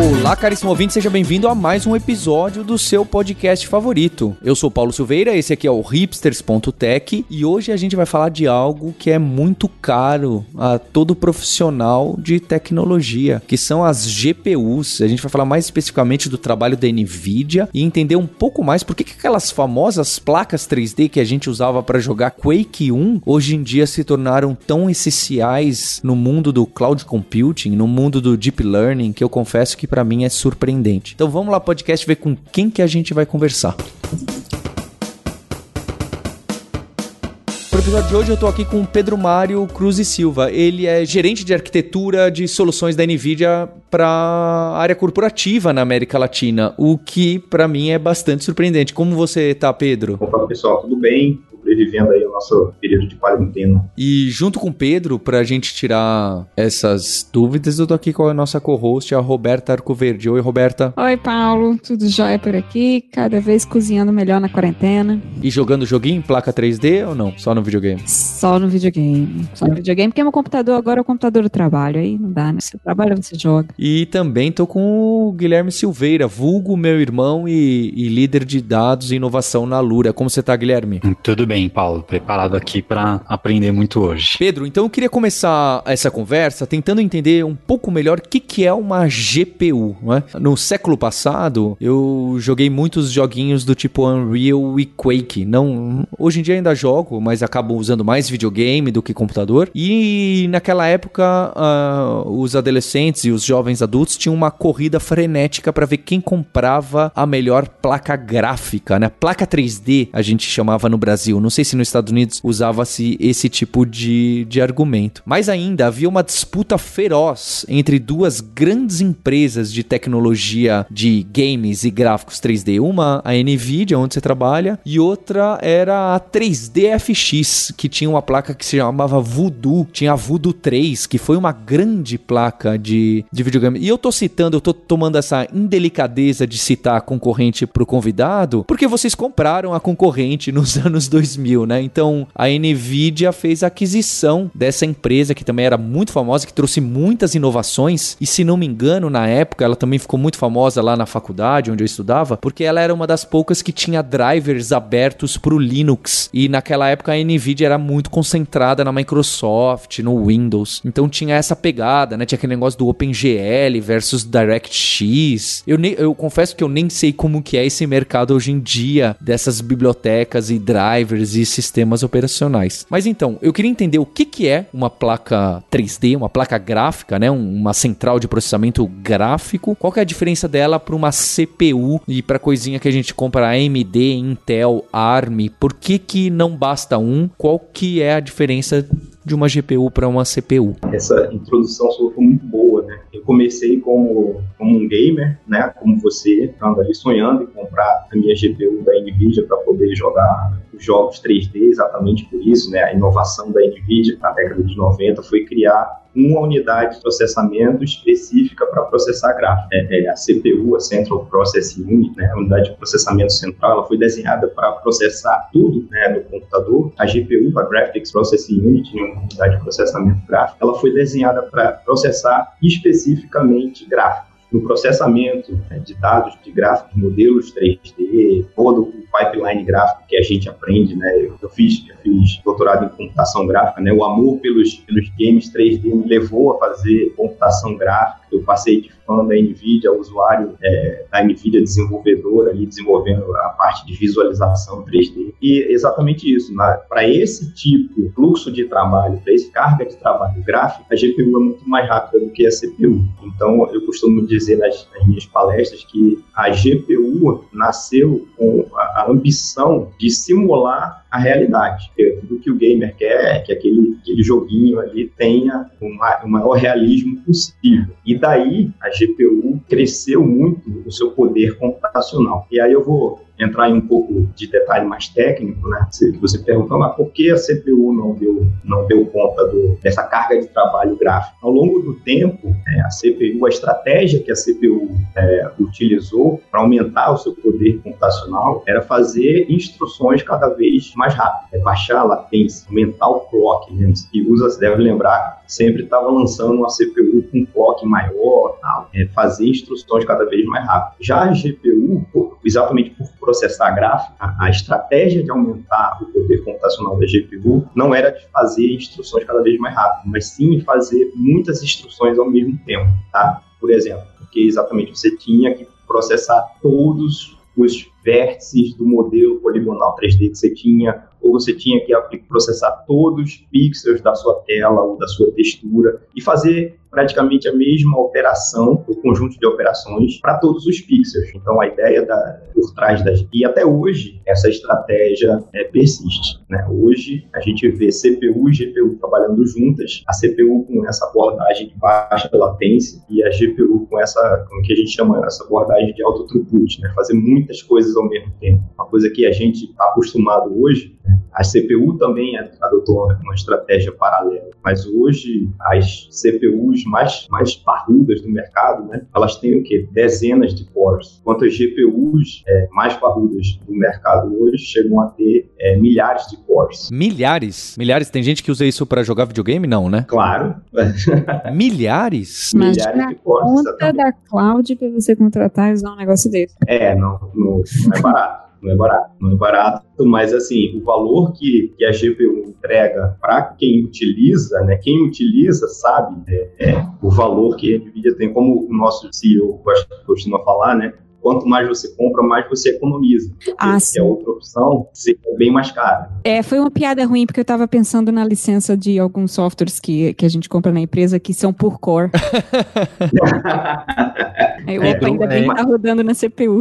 Olá, caríssimo ouvinte, seja bem-vindo a mais um episódio do seu podcast favorito. Eu sou Paulo Silveira, esse aqui é o hipsters.tech e hoje a gente vai falar de algo que é muito caro a todo profissional de tecnologia, que são as GPUs. A gente vai falar mais especificamente do trabalho da Nvidia e entender um pouco mais por que aquelas famosas placas 3D que a gente usava para jogar Quake 1 hoje em dia se tornaram tão essenciais no mundo do cloud computing, no mundo do deep learning, que eu confesso que para mim é surpreendente. Então vamos lá, podcast, ver com quem que a gente vai conversar. No episódio de hoje eu tô aqui com o Pedro Mário Cruz e Silva. Ele é gerente de arquitetura de soluções da Nvidia para área corporativa na América Latina, o que para mim é bastante surpreendente. Como você tá, Pedro? Opa, pessoal, tudo bem? Sobrevivendo aí o nosso período de quarentena. E junto com o Pedro, pra gente tirar essas dúvidas, eu tô aqui com a nossa co-host, a Roberta Arcoverde. Oi, Roberta. Oi, Paulo. Tudo jóia por aqui? Cada vez cozinhando melhor na quarentena. E jogando joguinho em placa 3D ou não? Só no videogame? Só no videogame. Só no videogame, porque meu computador agora é o computador do trabalho. Aí não dá, né? Você trabalha, você joga. E também tô com o Guilherme Silveira, vulgo meu irmão e, e líder de dados e inovação na Lura. Como você tá, Guilherme? Tudo bem, Paulo. Preparado aqui para aprender muito hoje. Pedro, então eu queria começar essa conversa tentando entender um pouco melhor o que, que é uma GPU. Né? No século passado, eu joguei muitos joguinhos do tipo Unreal e Quake. Não, hoje em dia ainda jogo, mas acabo usando mais videogame do que computador. E naquela época, uh, os adolescentes e os jovens adultos tinham uma corrida frenética para ver quem comprava a melhor placa gráfica, né? Placa 3D a gente chamava no Brasil. Não sei se nos Estados Unidos usava-se esse tipo de, de argumento. Mais ainda, havia uma disputa feroz entre duas grandes empresas de tecnologia de games e gráficos 3D. Uma, a Nvidia, onde você trabalha, e outra era a 3DFX, que tinha uma placa que se chamava Voodoo. Tinha a Voodoo 3, que foi uma grande placa de, de videogame. E eu tô citando, eu tô tomando essa indelicadeza de citar a concorrente pro convidado, porque vocês compraram a concorrente nos anos 2000, né? Então a Nvidia fez a aquisição dessa empresa que também era muito famosa, que trouxe muitas inovações. E se não me engano, na época ela também ficou muito famosa lá na faculdade onde eu estudava, porque ela era uma das poucas que tinha drivers abertos para o Linux. E naquela época a Nvidia era muito concentrada na Microsoft, no Windows. Então tinha essa pegada, né? Tinha aquele negócio do OpenGL versus DirectX. Eu, nem, eu confesso que eu nem sei como que é esse mercado hoje em dia dessas bibliotecas e drivers e sistemas operacionais. Mas então, eu queria entender o que, que é uma placa 3D, uma placa gráfica, né? uma central de processamento gráfico. Qual que é a diferença dela para uma CPU e para coisinha que a gente compra AMD, Intel, ARM? Por que que não basta um? Qual que é a diferença de uma GPU para uma CPU? Essa introdução sua foi muito boa, né? Eu comecei como, como um gamer, né? Como você, estando ali sonhando em comprar a minha GPU da NVIDIA para poder jogar jogos 3D, exatamente por isso, né? A inovação da NVIDIA na década de 90 foi criar uma unidade de processamento específica para processar gráfico. É, é, a CPU, a Central Processing Unit, né, a unidade de processamento central, ela foi desenhada para processar tudo né, no computador. A GPU, a Graphics Processing Unit, uma unidade de processamento gráfico, ela foi desenhada para processar especificamente gráfico no processamento né, de dados de gráficos, modelos 3D, todo o pipeline gráfico que a gente aprende, né? Eu, eu fiz, eu fiz doutorado em computação gráfica, né? O amor pelos, pelos games 3D me levou a fazer computação gráfica. Eu passei de fã da NVIDIA, usuário é, da NVIDIA desenvolvedor ali, desenvolvendo a parte de visualização 3D. E exatamente isso, para esse tipo fluxo de trabalho, para esse carga de trabalho gráfico, a GPU é muito mais rápida do que a CPU. Então, eu costumo dizer nas, nas minhas palestras que a GPU nasceu com a, a ambição de simular a realidade. Tudo que o gamer quer é que aquele, aquele joguinho ali tenha uma, o maior realismo possível. E daí a GPU cresceu muito o seu poder computacional. E aí eu vou entrar em um pouco de detalhe mais técnico, né? Você, perguntou, mas por que a CPU não deu, não deu conta do, dessa carga de trabalho gráfico? Ao longo do tempo, é, a CPU, a estratégia que a CPU é, utilizou para aumentar o seu poder computacional era fazer instruções cada vez mais rápidas, é baixar a latência, aumentar o clock. Né? E usa, você deve lembrar, sempre estava lançando uma CPU com clock maior, tal, é, fazer instruções cada vez mais rápidas. Já a GPU, exatamente por processar gráfico, a, a, estratégia de aumentar o poder computacional da GPU não era de fazer instruções cada vez mais rápidas, mas sim fazer muitas instruções ao mesmo tempo, tá? Por exemplo, porque exatamente você tinha que processar todos os vértices do modelo poligonal 3D que você tinha, ou você tinha que processar todos os pixels da sua tela ou da sua textura e fazer praticamente a mesma operação, o conjunto de operações para todos os pixels. Então a ideia da, por trás das e até hoje essa estratégia é, persiste. Né? Hoje a gente vê CPU e GPU trabalhando juntas, a CPU com essa abordagem de baixa latência e a GPU com essa como que a gente chama essa abordagem de alto throughput, né? fazer muitas coisas ao mesmo tempo. Uma coisa que a gente está acostumado hoje a CPU também adotou uma estratégia paralela, mas hoje as CPUs mais, mais parrudas do mercado, né, elas têm o quê? Dezenas de cores, enquanto as GPUs é, mais parrudas do mercado hoje chegam a ter é, milhares de cores. Milhares? Milhares? Tem gente que usa isso para jogar videogame? Não, né? Claro. milhares? Mas milhares de cores. conta da cloud para você contratar e usar um negócio desse. É, não, não, não é barato não é barato. Não é barato, mas assim, o valor que, que a GPU entrega para quem utiliza, né? Quem utiliza sabe é, é, o valor que a NVIDIA tem, como o nosso CEO costuma falar, né? Quanto mais você compra, mais você economiza. Ah, se é outra opção, seria bem mais caro. É, foi uma piada ruim, porque eu estava pensando na licença de alguns softwares que, que a gente compra na empresa que são por core. Aí, opa, é, ainda bem que tá rodando na CPU.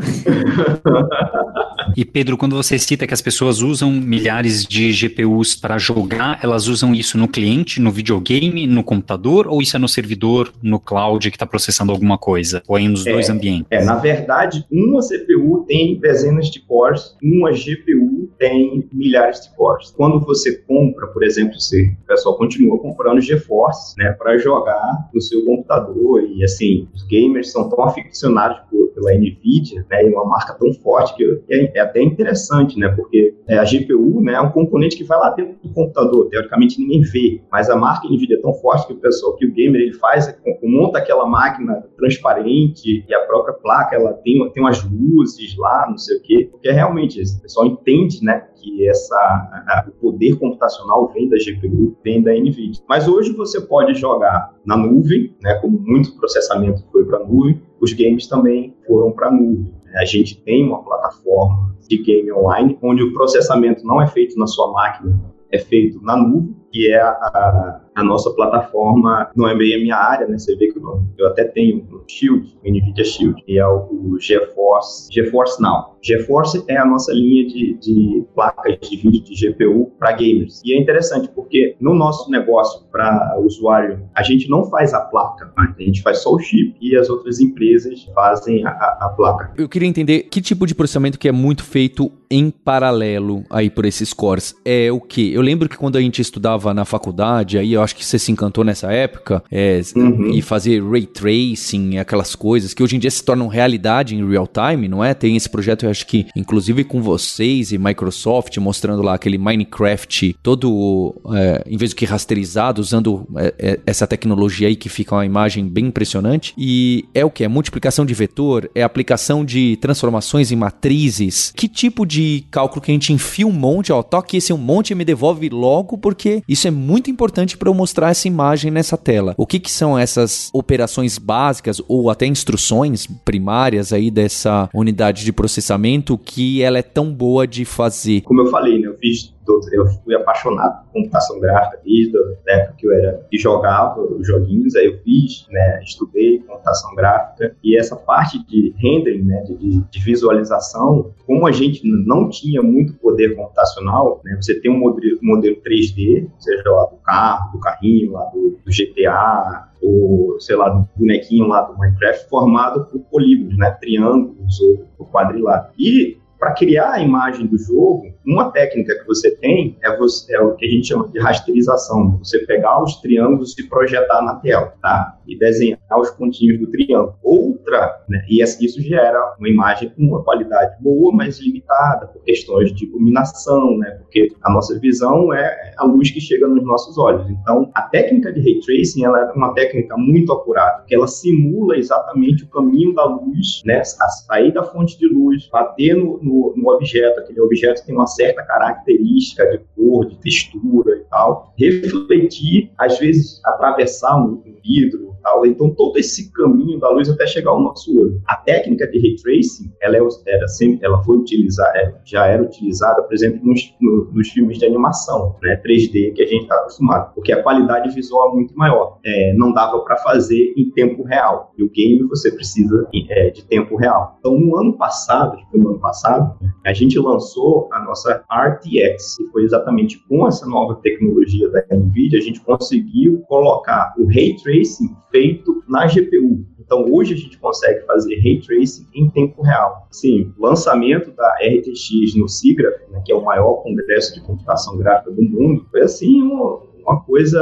E Pedro, quando você cita que as pessoas usam milhares de GPUs para jogar, elas usam isso no cliente, no videogame, no computador, ou isso é no servidor, no cloud que está processando alguma coisa? Ou é nos é, dois ambientes? É, na verdade, uma CPU tem dezenas de cores, uma GPU tem milhares de cores. Quando você compra, por exemplo, você, o pessoal continua comprando GeForce, né, para jogar no seu computador e assim, os gamers são tão aficionados pela Nvidia, né, e uma marca tão forte que é, é até interessante, né? Porque é, a GPU né, é um componente que vai lá dentro do computador, teoricamente ninguém vê, mas a marca NVIDIA é tão forte que o pessoal, que o gamer ele faz, é, monta aquela máquina transparente e a própria placa ela tem, tem umas luzes lá, não sei o quê, porque realmente o pessoal entende, né? que essa, a, o poder computacional vem da GPU, vem da NVIDIA. Mas hoje você pode jogar na nuvem, né, como muito processamento foi para a nuvem, os games também foram para a nuvem. A gente tem uma plataforma de game online onde o processamento não é feito na sua máquina, é feito na nuvem, que é a, a, nossa plataforma, não é bem a minha área, né? Você vê que eu, eu até tenho o Shield, o NVIDIA Shield, que é o, GeForce, GeForce Now. GeForce é a nossa linha de, de placas de vídeo de GPU para gamers. E é interessante porque no nosso negócio para usuário, a gente não faz a placa, a gente faz só o chip e as outras empresas fazem a, a placa. Eu queria entender que tipo de processamento que é muito feito em paralelo aí por esses cores. É o que? Eu lembro que quando a gente estudava na faculdade, aí eu acho que você se encantou nessa época, é, uhum. e fazer ray tracing, aquelas coisas que hoje em dia se tornam realidade em real time, não é? Tem esse projeto, eu acho que inclusive com vocês e Microsoft, mostrando lá aquele Minecraft todo, é, em vez do que rasterizado, usando é, é, essa tecnologia aí que fica uma imagem bem impressionante. E é o que? É multiplicação de vetor? É aplicação de transformações em matrizes? Que tipo de cálculo que a gente enfia um monte, ó, toque esse um monte e me devolve logo, porque isso é muito importante para eu mostrar essa imagem nessa tela. O que, que são essas operações básicas ou até instruções primárias aí dessa unidade de processamento que ela é tão boa de fazer? Como eu falei, né, eu fiz eu fui apaixonado por computação gráfica desde a época que eu era e jogava os joguinhos, aí eu fiz, né, estudei computação gráfica e essa parte de rendering, né, de, de visualização, como a gente não tinha muito poder computacional, né, você tem um modelo, modelo 3D, seja lá do carro, do carrinho, lá do, do GTA, ou, sei lá, do bonequinho lá do Minecraft, formado por polígonos, né, triângulos ou, ou quadriláteros. E para criar a imagem do jogo, uma técnica que você tem é, você, é o que a gente chama de rasterização. Você pegar os triângulos e projetar na tela, tá? E desenhar os pontinhos do triângulo. Outra, né? E isso gera uma imagem com uma qualidade boa, mas limitada por questões de iluminação, né? Porque a nossa visão é a luz que chega nos nossos olhos. Então, a técnica de ray tracing ela é uma técnica muito acurada, que ela simula exatamente o caminho da luz, né? A sair da fonte de luz, bater no, no, no objeto, aquele objeto tem uma certa característica de cor, de textura e tal, refletir, às vezes atravessar um, um vidro, tal. Então todo esse caminho da luz até chegar ao nosso olho. A técnica de ray tracing, ela é, era sempre, ela foi utilizada, é, já era utilizada, por exemplo, nos, no, nos filmes de animação, né, 3D que a gente está acostumado, porque a qualidade visual é muito maior. É, não dava para fazer em tempo real. E o game você precisa é, de tempo real. Então no ano passado, no ano passado, a gente lançou a nossa RTX, e foi exatamente com essa nova tecnologia da NVIDIA, a gente conseguiu colocar o ray tracing feito na GPU. Então, hoje a gente consegue fazer ray tracing em tempo real. Sim, o lançamento da RTX no SIGGRAPH, né, que é o maior congresso de computação gráfica do mundo, foi assim uma, uma coisa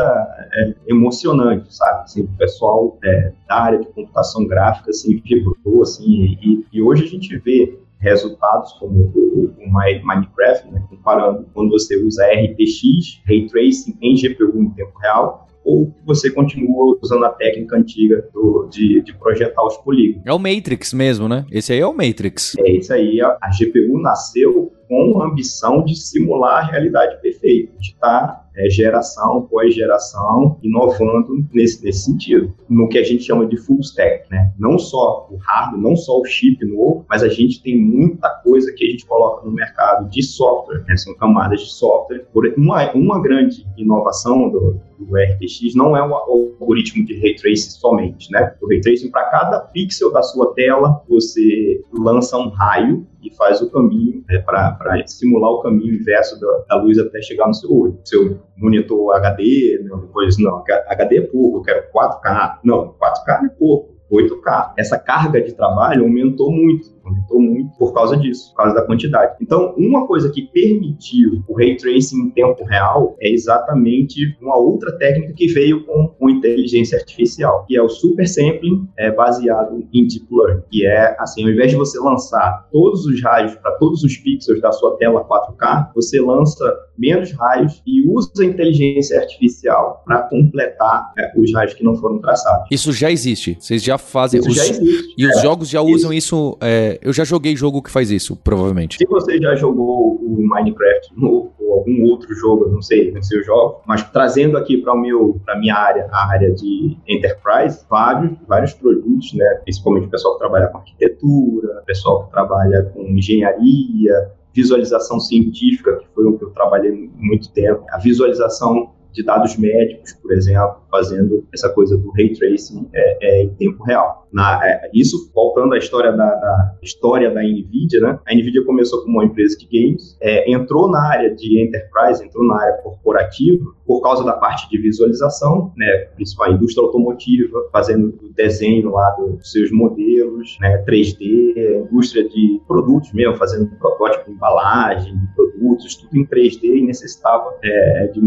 é, emocionante, sabe? Assim, o pessoal é, da área de computação gráfica assim, vibrou, assim, e, e hoje a gente vê resultados como o, o Minecraft, né, comparando quando você usa RTX, Ray Tracing em GPU em tempo real, ou você continua usando a técnica antiga do, de, de, projetar os polígonos. É o Matrix mesmo, né? Esse aí é o Matrix. É, isso aí. A, a GPU nasceu com a ambição de simular a realidade perfeita, de estar tá é, geração após geração, inovando nesse, nesse sentido, no que a gente chama de full stack, né? Não só o hardware, não só o chip novo, mas a gente tem muita coisa que a gente coloca no mercado de software, né? São camadas de software. Uma, uma grande inovação do, do RTX não é o algoritmo de ray tracing somente, né? O ray tracing, para cada pixel da sua tela, você lança um raio e faz o caminho né, para simular o caminho inverso da, da, luz até chegar no seu olho. Seu monitor HD, não, depois, não, HD é pouco, eu quero 4K. Não, 4K é pouco. 8K. Essa carga de trabalho aumentou muito, aumentou muito por causa disso, por causa da quantidade. Então, uma coisa que permitiu o ray tracing em tempo real é exatamente uma outra técnica que veio com, com inteligência artificial, que é o super sampling é, baseado em deep learning, que é assim, ao invés de você lançar todos os raios para todos os pixels da sua tela 4K, você lança menos raios e usa a inteligência artificial para completar é, os raios que não foram traçados. Isso já existe. Vocês já fazem. Isso os, já existe. E é, os jogos já usam isso. É, eu já joguei jogo que faz isso, provavelmente. Se você já jogou o Minecraft ou algum outro jogo, não sei, não sei o jogo, mas trazendo aqui para meu para minha área, a área de enterprise, vários vários produtos, né, principalmente o pessoal que trabalha com arquitetura, o pessoal que trabalha com engenharia, visualização científica, que foi o que eu trabalhei muito tempo, a visualização de dados médicos, por exemplo, fazendo essa coisa do ray tracing é, é em tempo real. Na, é, isso voltando à história da, da, história da Nvidia, né? A Nvidia começou como uma empresa de games, é, entrou na área de enterprise, entrou na área corporativa por causa da parte de visualização, né? Principal indústria automotiva, fazendo o desenho lá dos seus modelos, né? 3D, indústria de produtos mesmo, fazendo protótipo embalagem, produtos, tudo em 3D e necessitava é, de,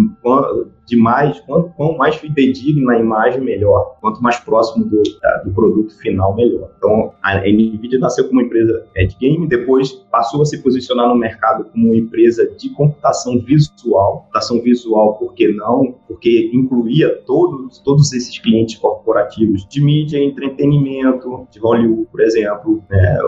de mais, quanto, quanto mais fidedigna a imagem, melhor. Quanto mais próximo do, do produto final melhor. Então, a NVIDIA nasceu como empresa de game, depois passou a se posicionar no mercado como uma empresa de computação visual. Computação visual, por que não? Porque incluía todos, todos esses clientes corporativos de mídia entretenimento, de Hollywood, por exemplo, né,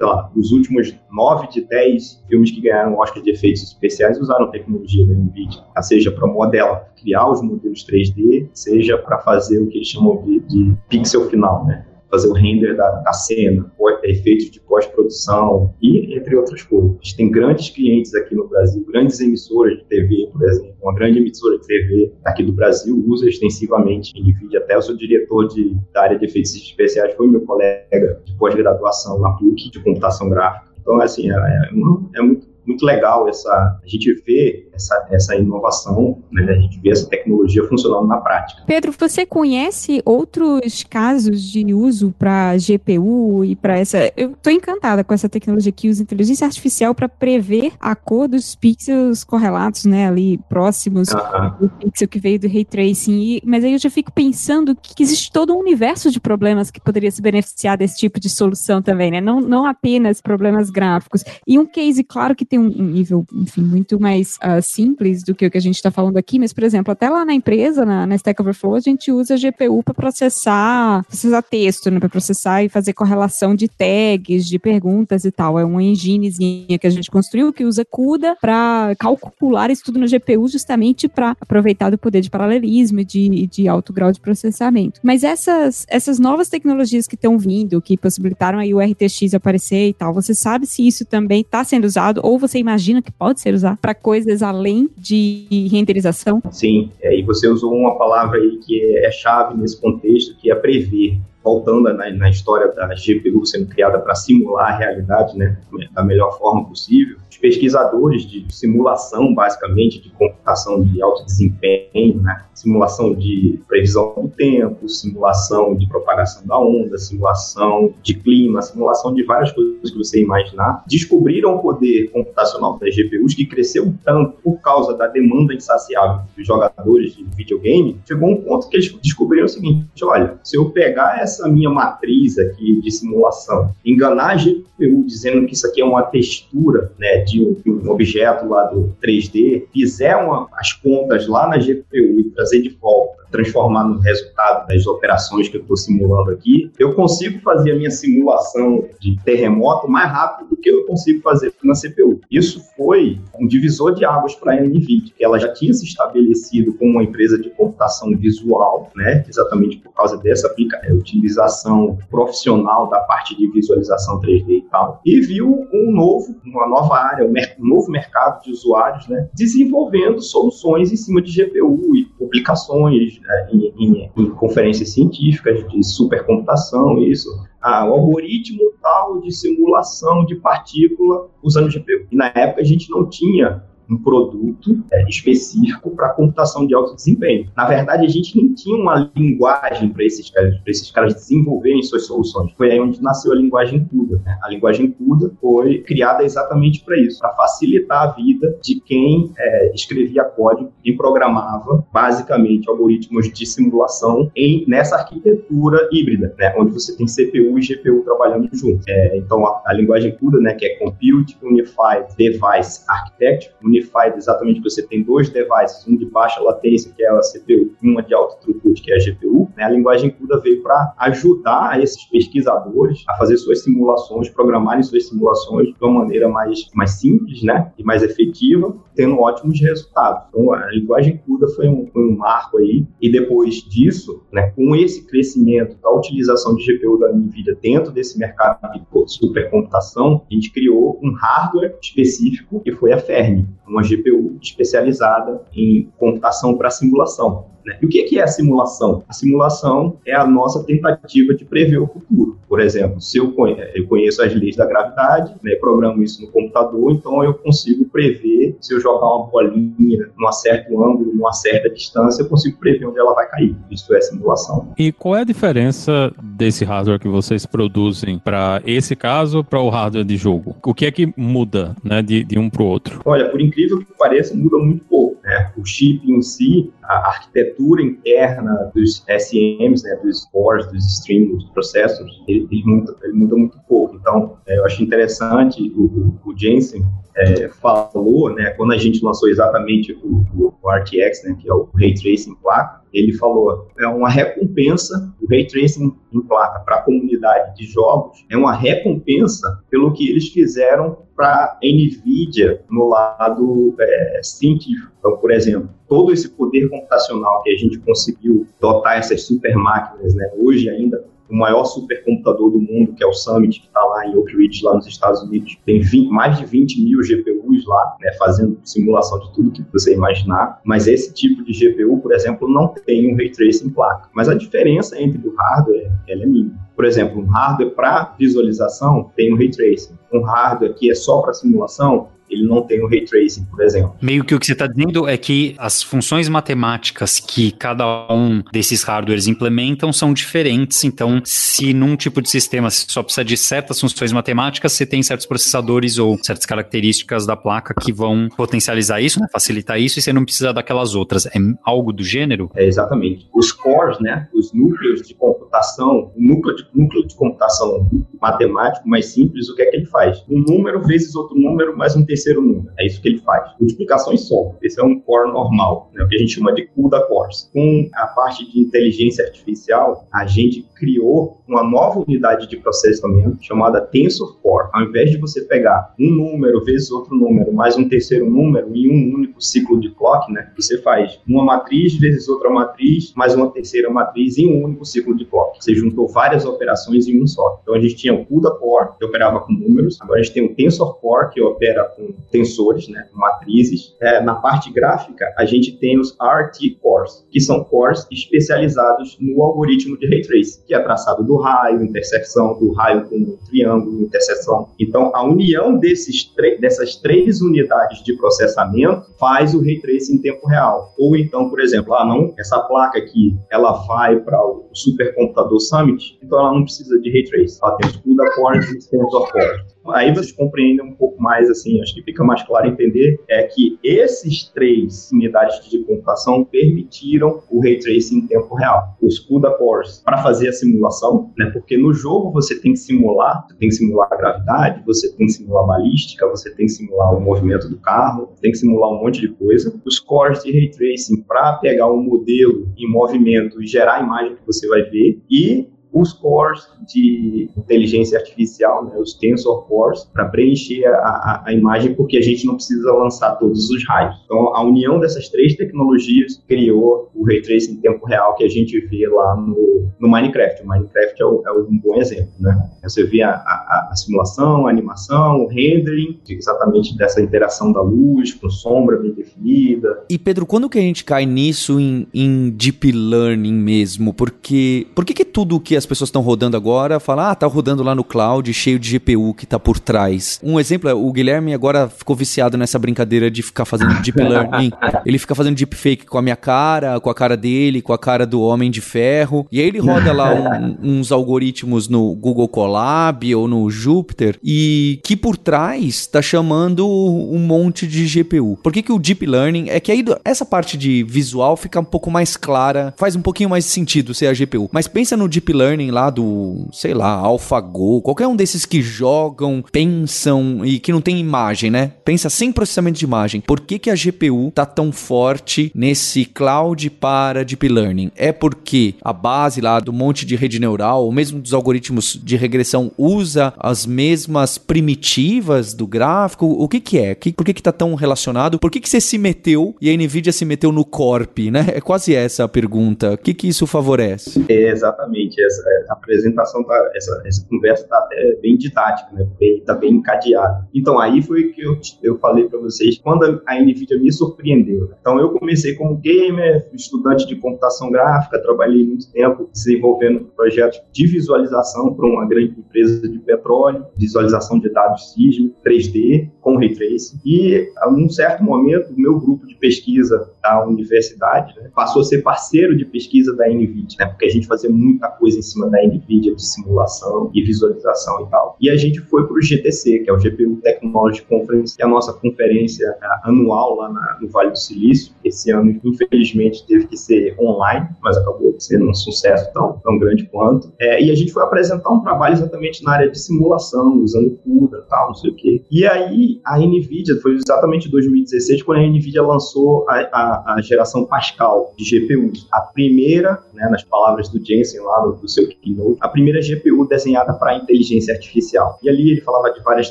lá, os últimos 9 de 10 filmes que ganharam Oscar de efeitos especiais usaram tecnologia da NVIDIA, seja para modelar, criar os modelos 3D, seja para fazer o que eles chamam de, de pixel final, né? Fazer o render da, da cena, efeitos de pós-produção e entre outras coisas. A gente tem grandes clientes aqui no Brasil, grandes emissoras de TV, por exemplo. Uma grande emissora de TV aqui do Brasil usa extensivamente NVIDIA. Até o seu diretor de, da área de efeitos especiais foi meu colega de pós-graduação na PUC de computação gráfica. Então, assim, é, é, é muito muito legal essa a gente vê essa, essa inovação, né, a gente vê essa tecnologia funcionando na prática. Pedro, você conhece outros casos de uso para GPU e para essa. Eu estou encantada com essa tecnologia que usa inteligência artificial para prever a cor dos pixels correlatos, né, ali próximos uh -huh. do pixel que veio do ray tracing. E, mas aí eu já fico pensando que existe todo um universo de problemas que poderia se beneficiar desse tipo de solução também, né? Não, não apenas problemas gráficos. E um case, claro que tem um, nível, enfim, muito mais uh, simples do que o que a gente está falando aqui, mas, por exemplo, até lá na empresa, na, na Stack Overflow, a gente usa GPU para processar, processar texto, né? Para processar e fazer correlação de tags, de perguntas e tal. É uma enginezinha que a gente construiu que usa CUDA para calcular isso tudo no GPU justamente para aproveitar do poder de paralelismo e de, de alto grau de processamento. Mas essas, essas novas tecnologias que estão vindo, que possibilitaram aí o RTX aparecer e tal, você sabe se isso também está sendo usado ou você imagina que pode ser usado para coisas além de renderização? Sim, é, e você usou uma palavra aí que é chave nesse contexto, que é prever voltando na, na, história da GPU sendo criada para simular a realidade né, da melhor forma possível, os pesquisadores de simulação, basicamente, de computação de alto desempenho, né, simulação de previsão do tempo, simulação de propagação da onda, simulação de clima, simulação de várias coisas que você imaginar, descobriram o poder computacional das GPUs que cresceu tanto por causa da demanda insaciável dos jogadores de videogame, chegou um ponto que eles descobriram o seguinte, olha, se eu pegar essa essa minha matriz aqui de simulação, enganar a GPU dizendo que isso aqui é uma textura né, de, um, de um objeto lá do 3D, fizer uma, as contas lá na GPU e trazer de volta transformar no resultado das operações que eu estou simulando aqui, eu consigo fazer a minha simulação de terremoto mais rápido do que eu consigo fazer na CPU. Isso foi um divisor de águas para a NVIDIA, que ela já tinha se estabelecido como uma empresa de computação visual, né, exatamente por causa dessa é, utilização profissional da parte de visualização 3D e tal, e viu um novo, uma nova área, um, novo mercado de usuários, né, desenvolvendo soluções em cima de GPU e publicações, né, em, em, em, conferências científicas de supercomputação, isso, ah, o algoritmo tal de simulação de partícula usando GPU. E na época a gente não tinha um produto é, específico para computação de alto desempenho. Na verdade, a gente nem tinha uma linguagem para esses caras, para esses caras desenvolverem suas soluções. Foi aí onde nasceu a linguagem CUDA. Né? A linguagem CUDA foi criada exatamente para isso, para facilitar a vida de quem é, escrevia código e programava basicamente algoritmos de simulação em nessa arquitetura híbrida, né? onde você tem CPU e GPU trabalhando juntos. É, então, a, a linguagem CUDA, né, que é Compute Unified Device Architecture, Unified exatamente você tem dois devices, um de baixa latência, que é a CPU, e uma de alto throughput, que é a GPU. Né? A linguagem CUDA veio para ajudar esses pesquisadores a fazer suas simulações, programarem suas simulações de uma maneira mais, mais simples né? e mais efetiva, tendo ótimos resultados. Então, a linguagem CUDA foi um, foi um marco aí, e depois disso, né, com esse crescimento da utilização de GPU da NVIDIA dentro desse mercado de supercomputação, a gente criou um hardware específico que foi a Fermi uma GPU especializada em computação para simulação. Né? E o que é a simulação? A simulação é a nossa tentativa de prever o futuro. Por exemplo, se eu conheço as leis da gravidade, né, programo isso no computador, então eu consigo prever, se eu jogar uma bolinha num certo ângulo, numa certa distância, eu consigo prever onde ela vai cair. Isso é simulação. E qual é a diferença desse hardware que vocês produzem para esse caso para o hardware de jogo? O que é que muda né, de, de um para o outro? Olha, por incrível que pareça, muda muito pouco. Né? O chip em si, a arquitetura interna dos SMs, né, dos cores, dos streams, dos processos, ele, ele, muda, ele muda muito pouco. Então, é, eu acho interessante o, o, o Jensen é, falou, né, quando a gente lançou exatamente o, o, RTX, né, que é o Ray Tracing placa, ele falou, é uma recompensa, o Ray Tracing em placa para a comunidade de jogos, é uma recompensa pelo que eles fizeram para NVIDIA no lado é, científico. Então, por exemplo, todo esse poder computacional que a gente conseguiu dotar essas super máquinas, né, hoje ainda o maior supercomputador do mundo, que é o Summit, que está lá em Oak Ridge, lá nos Estados Unidos. Tem 20, mais de 20 mil GPUs lá, né, fazendo simulação de tudo que você imaginar. Mas esse tipo de GPU, por exemplo, não tem um Ray Tracing placa. Mas a diferença entre o hardware ela é mínima. Por exemplo, um hardware para visualização tem um Ray Tracing. Um hardware que é só para simulação ele não tem o Ray Tracing, por exemplo. Meio que o que você está dizendo é que as funções matemáticas que cada um desses hardwares implementam são diferentes, então se num tipo de sistema você só precisa de certas funções matemáticas, você tem certos processadores ou certas características da placa que vão potencializar isso, né, facilitar isso, e você não precisa daquelas outras. É algo do gênero? É, exatamente. Os cores, né, os núcleos de computação, o núcleo de, núcleo de computação matemático mais simples, o que é que ele faz? Um número vezes outro número mais um terceiro número. É isso que ele faz. Multiplicação em soma. Esse é um core normal, né, o que a gente chama de CUDA cores. Com a parte de inteligência artificial, a gente criou uma nova unidade de processamento chamada Tensor Core. Ao invés de você pegar um número vezes outro número mais um terceiro número em um único ciclo de clock, né, você faz uma matriz vezes outra matriz mais uma terceira matriz em um único ciclo de clock. Você juntou várias operações em um só. Então a gente tinha o CUDA Core, que operava com números. Agora a gente tem o Tensor Core, que opera com tensores, né, com matrizes. É, na parte gráfica, a gente tem os RT Cores, que são cores especializados no algoritmo de Ray Tracing, que é traçado do raio, interseção do raio com o triângulo, interseção. Então, a união desses dessas três unidades de processamento faz o Ray Tracing em tempo real. Ou então, por exemplo, ah, não, essa placa aqui, ela vai para o supercomputador Summit, então ela não precisa de Ray Tracing. Ela tem os CUDA cores e os Tensor cores. Aí vocês compreendem um pouco mais, assim, acho que fica mais claro entender, é que esses três unidades de computação permitiram o Ray Tracing em tempo real. Os CUDA cores para fazer a simulação, né? Porque no jogo você tem que simular, você tem que simular a gravidade, você tem que simular a balística, você tem que simular o movimento do carro, tem que simular um monte de coisa. Os cores de Ray Tracing para pegar um modelo em movimento e gerar a imagem que você vai ver e os cores de inteligência artificial, né, os tensor cores, para preencher a, a, a, imagem, porque a gente não precisa lançar todos os raios. Então, a união dessas três tecnologias criou o Ray Tracing em tempo real que a gente vê lá no, no Minecraft. O Minecraft é, o, é um bom exemplo. Né? Você vê a, a, simulação, a animação, o rendering, exatamente dessa interação da luz com sombra bem definida. E, Pedro, quando que a gente cai nisso em, em Deep Learning mesmo? Porque por que, que tudo que as pessoas estão rodando agora fala, ah, tá rodando lá no cloud, cheio de GPU que tá por trás? Um exemplo é, o Guilherme agora ficou viciado nessa brincadeira de ficar fazendo Deep Learning. Ele fica fazendo deepfake com a minha cara, com a cara dele, com a cara do Homem de Ferro. E aí ele roda lá um, uns algoritmos no Google Colab ou no Jupyter e que por trás tá chamando um monte de GPU. Por que, que o Deep Learning é que aí essa parte de visual fica um pouco mais clara, faz um pouquinho mais sentido ser a GPU. Mas pensa no Deep Learning lá do, sei lá, AlphaGo, qualquer um desses que jogam, pensam e que não tem imagem, né? Pensa sem processamento de imagem. Por que, que a GPU tá tão forte nesse cloud para Deep Learning? É porque a base lá do monte de rede neural, ou mesmo dos algoritmos de regressão, usa as mesmas primitivas do gráfico? O que que é? Por que que tá tão relacionado? Por que que você se meteu e a NVIDIA se meteu no Corp, né? É quase essa a pergunta. O que que isso favorece? É, exatamente. Essa, a apresentação, tá, essa, essa conversa tá até bem didática, né? Bem, tá bem encadeada. Então, aí foi que eu, eu falei para vocês, quando a NVIDIA me surpreendeu. Então, eu comecei como gamer, estudante de computação gráfica, trabalhei muito tempo desenvolvendo projetos de visualização para uma grande empresa de petróleo, visualização de dados sísmicos, 3D, com Ray Tracing. E, a um certo momento, o meu grupo de pesquisa da universidade né, passou a ser parceiro de pesquisa da NVIDIA, né? Porque a gente fazia muita coisa em cima da NVIDIA de simulação e visualização e tal. E a gente foi para o GTC, que é o GPU Technology Conference, que é a nossa conferência é, anual lá na, no Vale do Silício. Esse ano, infelizmente, teve que ser online, mas acabou sendo um sucesso tão, tão grande quanto. É, e a gente foi apresentar um trabalho exatamente na área de simulação, usando CUDA e tal, não sei o quê. E aí, a NVIDIA, foi exatamente em 2016, quando a NVIDIA lançou a, a, a geração Pascal de GPUs. A primeira, né, nas palavras do Jensen lá no seu keynote, a primeira GPU desenhada para inteligência artificial. E ali ele falava de várias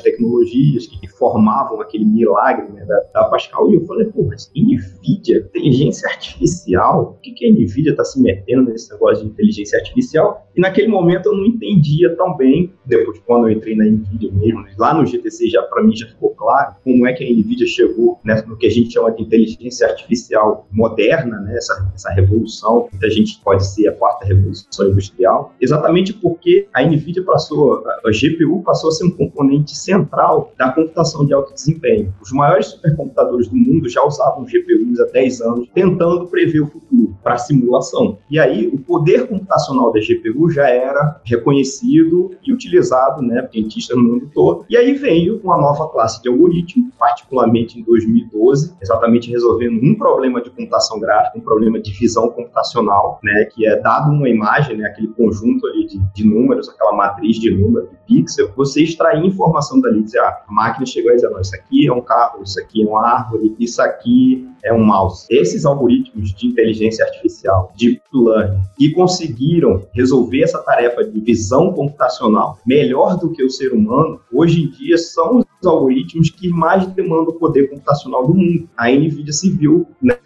tecnologias que, formavam aquele milagre né, da, da, Pascal. E eu falei, pô, mas NVIDIA, inteligência artificial? O que, que a NVIDIA está se metendo nesse negócio de inteligência artificial? E naquele momento eu não entendia tão bem, depois quando eu entrei na NVIDIA mesmo, lá no GTC já para mim já ficou claro como é que a NVIDIA chegou né, no que a gente chama de inteligência artificial moderna, né, essa, essa revolução, que a gente pode ser a quarta revolução industrial exatamente porque a NVIDIA passou, a GPU passou a ser um componente central da computação de alto desempenho. Os maiores supercomputadores do mundo já usavam GPUs há 10 anos, tentando prever o futuro para simulação. E aí, o poder computacional da GPU já era reconhecido e utilizado, né, cientistas no mundo todo. E aí veio uma nova classe de algoritmo, particularmente em 2012, exatamente resolvendo um problema de computação gráfica, um problema de visão computacional, né, que é dado uma imagem, né, aquele conjunto ali de, de números, aquela matriz de números, de pixel, você extrair informação dali, dizer, ah, a máquina chegou a dizer, não, isso aqui é um carro, isso aqui é uma árvore, isso aqui é um mouse. Esses algoritmos de inteligência artificial, deep learning, que conseguiram resolver essa tarefa de visão computacional melhor do que o ser humano, hoje em dia são algoritmos que mais demandam o poder computacional do mundo. A NVIDIA se viu, né?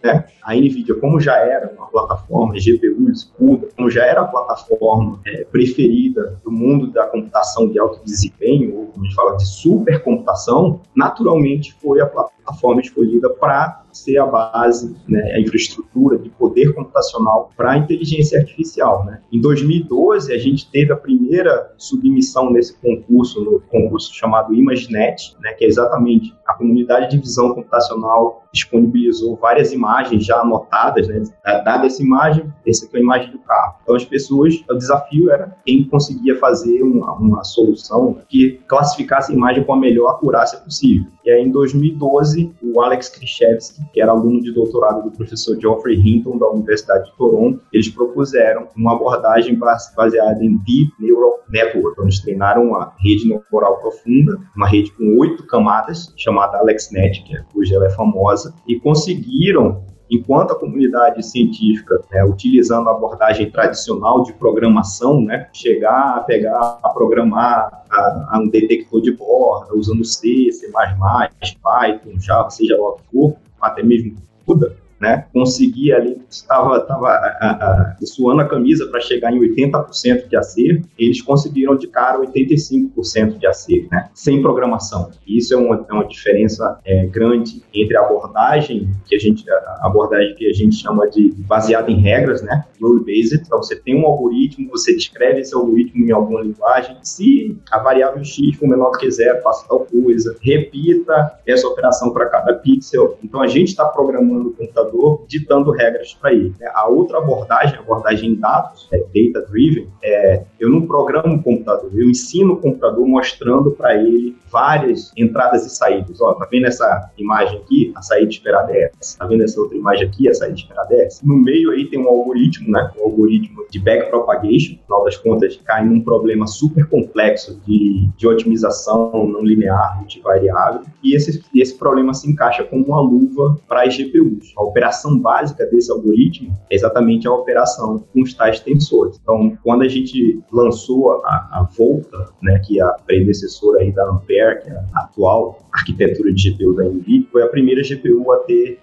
A NVIDIA, como já era uma plataforma GPU escuda, como já era a plataforma é, preferida do mundo da computação de alto desempenho, ou como a gente fala de supercomputação, naturalmente foi a plataforma escolhida para ser a base, né, a infraestrutura de poder computacional para a inteligência artificial. Né? Em 2012, a gente teve a primeira submissão nesse concurso, no concurso chamado ImageNet, né, que é exatamente a comunidade de visão computacional disponibilizou várias imagens já anotadas, né? Dada essa imagem, essa aqui é a imagem do carro. Então as pessoas, o desafio era quem conseguia fazer uma, uma solução que classificasse a imagem com a melhor acurácia possível. E aí em 2012, o Alex Krzyzewski, que era aluno de doutorado do professor Geoffrey Hinton da Universidade de Toronto, eles propuseram uma abordagem baseada em Deep Neural Network. Então eles treinaram uma rede neural profunda, uma rede com oito camadas, chamada AlexNet, que é, hoje ela é famosa e conseguiram enquanto a comunidade científica, né, utilizando a abordagem tradicional de programação, né, chegar a pegar, a programar a, a um detector de borda, usando C, C++, Python, Java, seja lá o que for, até mesmo CUDA, né? Conseguir ali, estava tava, a, a, suando a camisa para chegar em 80% de acerto, eles conseguiram de cara 85% de acerto, né? Sem programação. Isso é uma, é uma diferença é, grande entre a abordagem que a gente, a abordagem que a gente chama de baseada em regras, né? Rule-based. Então, você tem um algoritmo, você descreve esse algoritmo em alguma linguagem. Se a variável x for menor do que zero, faça tal coisa. Repita essa operação para cada pixel. Então, a gente está programando o computador ditando regras para ele. Né? A outra abordagem, a abordagem em dados, é data-driven, é eu não programo o computador, eu ensino o computador mostrando para ele várias entradas e saídas. Ó, tá vendo essa imagem aqui? A saída esperada é essa. Tá vendo essa outra imagem aqui? A saída esperada é essa. No meio aí tem um algoritmo, né? Um algoritmo de backpropagation, no final das contas, cai num problema super complexo de, de otimização não linear, multivariável, e esse, esse problema se encaixa como uma luva para as GPUs. Operação básica desse algoritmo é exatamente a operação com os tais tensores. Então, quando a gente lançou a, a Volta, né, que é a predecessora aí da Ampere, que é a atual arquitetura de GPU da NVIDIA, foi a primeira GPU a ter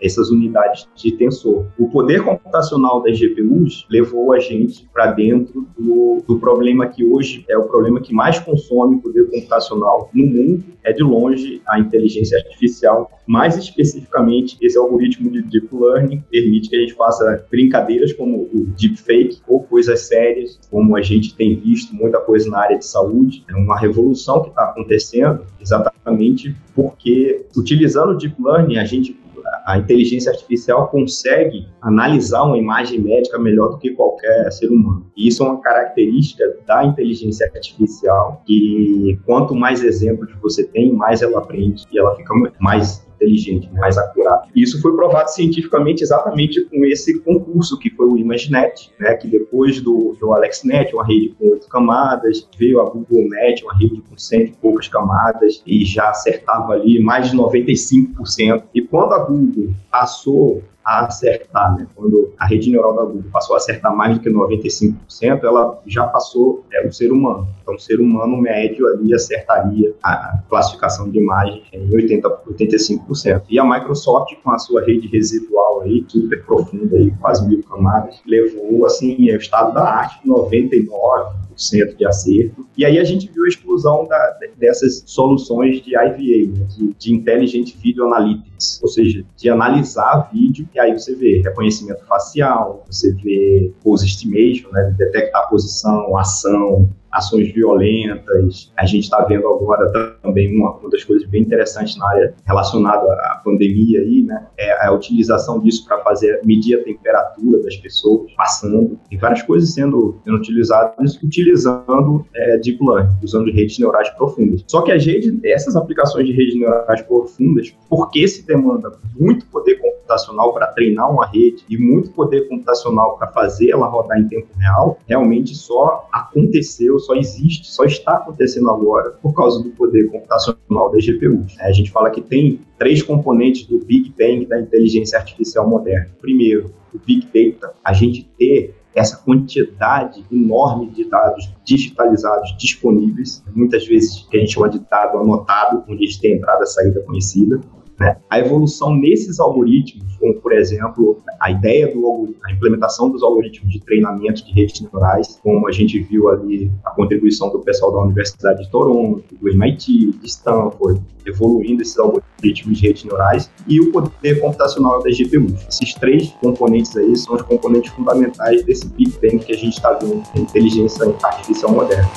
essas unidades de tensor. O poder computacional das GPUs levou a gente para dentro do, do, problema que hoje é o problema que mais consome poder computacional no mundo, é de longe a inteligência artificial. Mais especificamente, esse algoritmo de deep learning permite que a gente faça brincadeiras como o deepfake ou coisas sérias, como a gente tem visto muita coisa na área de saúde. É uma revolução que está acontecendo exatamente porque, utilizando o deep learning, a gente a inteligência artificial consegue analisar uma imagem médica melhor do que qualquer ser humano. E isso é uma característica da inteligência artificial que quanto mais exemplos você tem, mais ela aprende e ela fica mais inteligente, mais acurado. Isso foi provado cientificamente exatamente com esse concurso que foi o ImageNet, né, que depois do, do AlexNet, uma rede com oito camadas, veio a GoogleNet, uma rede com cento e poucas camadas, e já acertava ali mais de 95%. E quando a Google passou a acertar, né? Quando a rede neural da Google passou a acertar mais do que 95%, ela já passou é, o ser humano. Então, o ser humano médio ali acertaria a classificação de imagem em 80, 85%. E a Microsoft, com a sua rede residual aí, super profunda, aí, quase mil camadas, levou, assim, o estado da arte, 99%, 90% de acerto. E aí a gente viu a explosão da, dessas soluções de IVA, né, de, de Intelligent Video Analytics, ou seja, de analisar vídeo e aí você vê reconhecimento facial, você vê pose estimation, né, detectar posição, ação, ações violentas. A gente está vendo agora também uma, uma, das coisas bem interessantes na área relacionada à pandemia aí, né? É a utilização disso para fazer medir a temperatura das pessoas passando. Tem várias coisas sendo, sendo utilizadas utilizando é, deep learning, usando redes neurais profundas. Só que as redes, essas aplicações de redes neurais profundas, porque se demanda muito poder computacional para treinar uma rede e muito poder computacional para fazer ela rodar em tempo real, realmente só aconteceu só existe, só está acontecendo agora por causa do poder computacional das GPUs. A gente fala que tem três componentes do Big Bang da inteligência artificial moderna. Primeiro, o Big Data, a gente ter essa quantidade enorme de dados digitalizados disponíveis, muitas vezes que a gente chama de dado anotado, onde a gente tem entrada e saída conhecida. Né? A evolução nesses algoritmos, como por exemplo a ideia do a implementação dos algoritmos de treinamento de redes neurais, como a gente viu ali a contribuição do pessoal da Universidade de Toronto, do MIT, de Stanford, evoluindo esses algoritmos de redes neurais e o poder computacional das GPUs. Esses três componentes aí são os componentes fundamentais desse Big Bang que a gente está vendo em inteligência artificial moderna.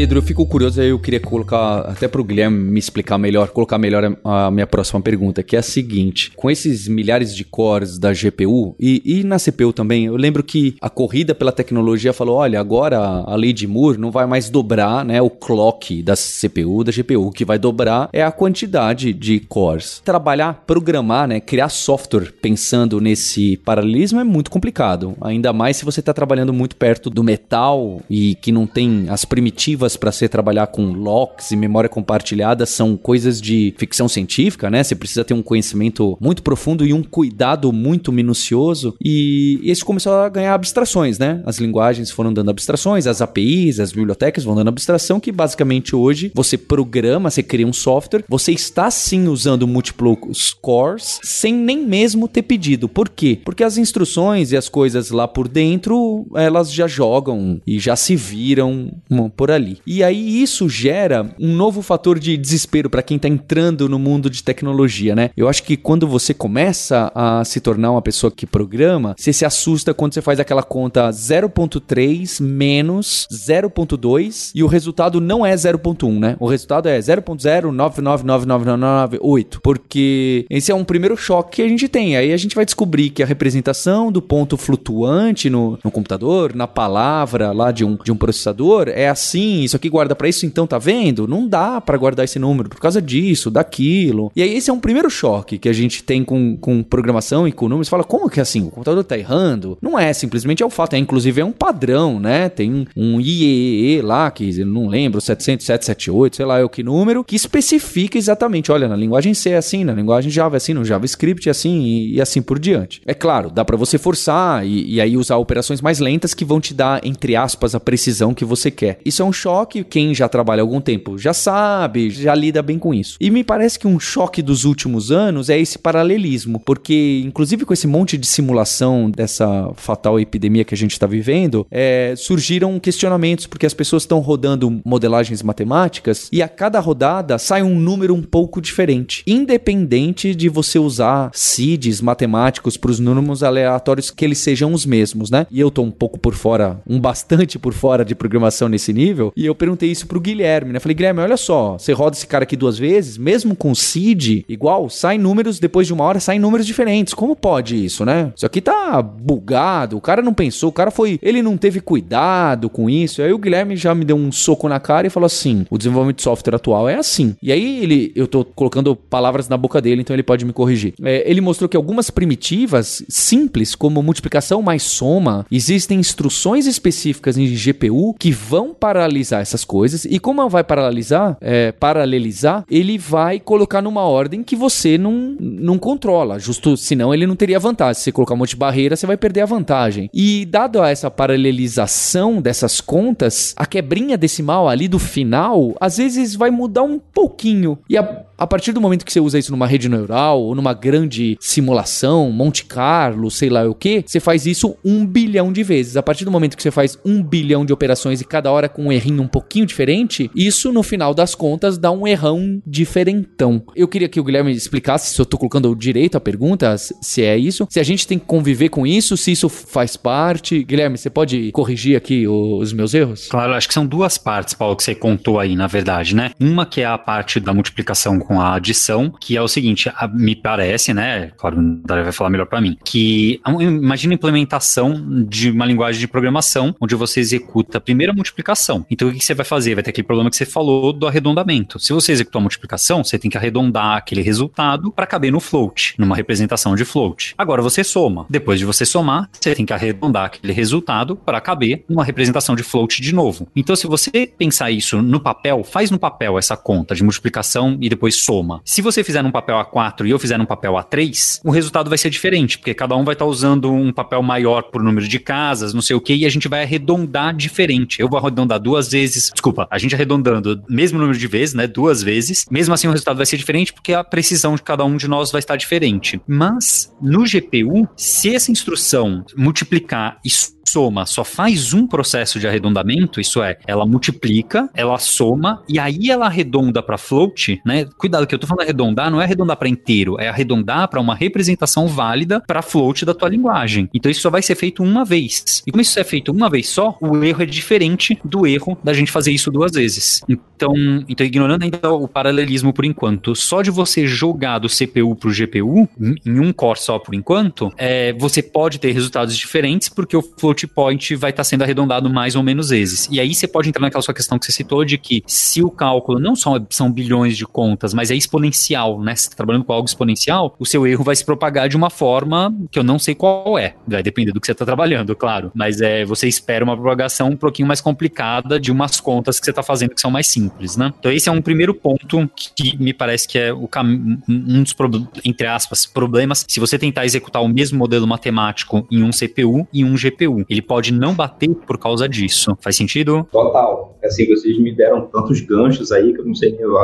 Pedro, eu fico curioso, aí eu queria colocar, até para o Guilherme me explicar melhor, colocar melhor a, a, minha próxima pergunta, que é a seguinte: com esses milhares de cores da GPU e, e, na CPU também, eu lembro que a corrida pela tecnologia falou: olha, agora a lei de Moore não vai mais dobrar né, o clock da CPU, da GPU. O que vai dobrar é a quantidade de cores. Trabalhar, programar, né, criar software pensando nesse paralelismo é muito complicado. Ainda mais se você está trabalhando muito perto do metal e que não tem as primitivas para ser trabalhar com locks e memória compartilhada são coisas de ficção científica, né? Você precisa ter um conhecimento muito profundo e um cuidado muito minucioso. E isso começou a ganhar abstrações, né? As linguagens foram dando abstrações, as APIs, as bibliotecas vão dando abstração, que basicamente hoje você programa, você cria um software, você está sim usando múltiplos cores sem nem mesmo ter pedido. Por quê? Porque as instruções e as coisas lá por dentro, elas já jogam e já se viram por ali. E aí isso gera um novo fator de desespero para quem está entrando no mundo de tecnologia, né? Eu acho que quando você começa a se tornar uma pessoa que programa, você se assusta quando você faz aquela conta 0.3 menos 0.2 e o resultado não é 0.1, né? O resultado é 0.09999998, porque esse é um primeiro choque que a gente tem. Aí a gente vai descobrir que a representação do ponto flutuante no, no computador, na palavra lá de um, de um processador, é assim isso aqui guarda para isso, então tá vendo? Não dá para guardar esse número por causa disso, daquilo. E aí esse é um primeiro choque que a gente tem com, com programação e com números. Fala, como que é assim? O computador tá errando? Não é, simplesmente é o fato. É, inclusive é um padrão, né? Tem um IEEE lá, que eu não lembro, 70778, sei lá é o que número, que especifica exatamente, olha, na linguagem C é assim, na linguagem Java é assim, no JavaScript é assim e, e assim por diante. É claro, dá para você forçar e, e aí usar operações mais lentas que vão te dar, entre aspas, a precisão que você quer. Isso é um choque choque, quem já trabalha há algum tempo já sabe, já lida bem com isso. E me parece que um choque dos últimos anos é esse paralelismo, porque inclusive com esse monte de simulação dessa fatal epidemia que a gente está vivendo, é, surgiram questionamentos, porque as pessoas estão rodando modelagens matemáticas e a cada rodada sai um número um pouco diferente, independente de você usar seeds matemáticos para os números aleatórios que eles sejam os mesmos, né? E eu tô um pouco por fora, um bastante por fora de programação nesse nível, e eu perguntei isso pro Guilherme, né? Falei, Guilherme, olha só, você roda esse cara aqui duas vezes, mesmo com seed igual, sai números, depois de uma hora saem números diferentes. Como pode isso, né? Isso aqui tá bugado, o cara não pensou, o cara foi, ele não teve cuidado com isso. Aí o Guilherme já me deu um soco na cara e falou assim: o desenvolvimento de software atual é assim. E aí ele, eu tô colocando palavras na boca dele, então ele pode me corrigir. É, ele mostrou que algumas primitivas simples, como multiplicação mais soma, existem instruções específicas em GPU que vão paralisar paralelizar essas coisas. E como vai paralelizar, é, paralelizar, ele vai colocar numa ordem que você não, não controla. Justo, senão ele não teria vantagem. Se você colocar um monte de barreira, você vai perder a vantagem. E dado essa paralelização dessas contas, a quebrinha decimal ali do final, às vezes vai mudar um pouquinho. E a, a partir do momento que você usa isso numa rede neural ou numa grande simulação, Monte Carlo, sei lá o que, você faz isso um bilhão de vezes. A partir do momento que você faz um bilhão de operações e cada hora com um errinho um pouquinho diferente, isso no final das contas dá um errão diferentão. Eu queria que o Guilherme explicasse se eu tô colocando direito a pergunta, se é isso, se a gente tem que conviver com isso, se isso faz parte. Guilherme, você pode corrigir aqui os meus erros? Claro, acho que são duas partes, Paulo, que você contou aí, na verdade, né? Uma que é a parte da multiplicação com a adição, que é o seguinte, a, me parece, né? Claro, o Dario vai falar melhor para mim, que imagina a implementação de uma linguagem de programação onde você executa a primeira multiplicação. Então o que você vai fazer? Vai ter aquele problema que você falou do arredondamento. Se você executou a multiplicação, você tem que arredondar aquele resultado para caber no float, numa representação de float. Agora você soma. Depois de você somar, você tem que arredondar aquele resultado para caber numa representação de float de novo. Então se você pensar isso no papel, faz no papel essa conta de multiplicação e depois soma. Se você fizer num papel A4 e eu fizer num papel A3, o resultado vai ser diferente, porque cada um vai estar tá usando um papel maior por número de casas, não sei o que, e a gente vai arredondar diferente. Eu vou arredondar duas vezes, desculpa, a gente arredondando mesmo número de vezes, né, duas vezes, mesmo assim o resultado vai ser diferente porque a precisão de cada um de nós vai estar diferente. Mas no GPU, se essa instrução multiplicar isso soma só faz um processo de arredondamento, isso é, ela multiplica, ela soma e aí ela arredonda para float, né? Cuidado que eu tô falando arredondar, não é arredondar para inteiro, é arredondar para uma representação válida para float da tua linguagem. Então isso só vai ser feito uma vez. E como isso é feito uma vez só, o erro é diferente do erro da gente fazer isso duas vezes. Então, então ignorando ainda o paralelismo por enquanto, só de você jogar do CPU pro GPU em um core só por enquanto, é, você pode ter resultados diferentes porque o float point vai estar tá sendo arredondado mais ou menos vezes. E aí você pode entrar naquela sua questão que você citou de que se o cálculo não só são bilhões de contas, mas é exponencial, né? Você está trabalhando com algo exponencial, o seu erro vai se propagar de uma forma que eu não sei qual é. Vai depender do que você está trabalhando, claro. Mas é, você espera uma propagação um pouquinho mais complicada de umas contas que você está fazendo que são mais simples, né? Então esse é um primeiro ponto que me parece que é o um dos, entre aspas, problemas. Se você tentar executar o mesmo modelo matemático em um CPU e um GPU, ele pode não bater por causa disso. Faz sentido? Total. Assim, vocês me deram tantos ganchos aí que eu não sei, eu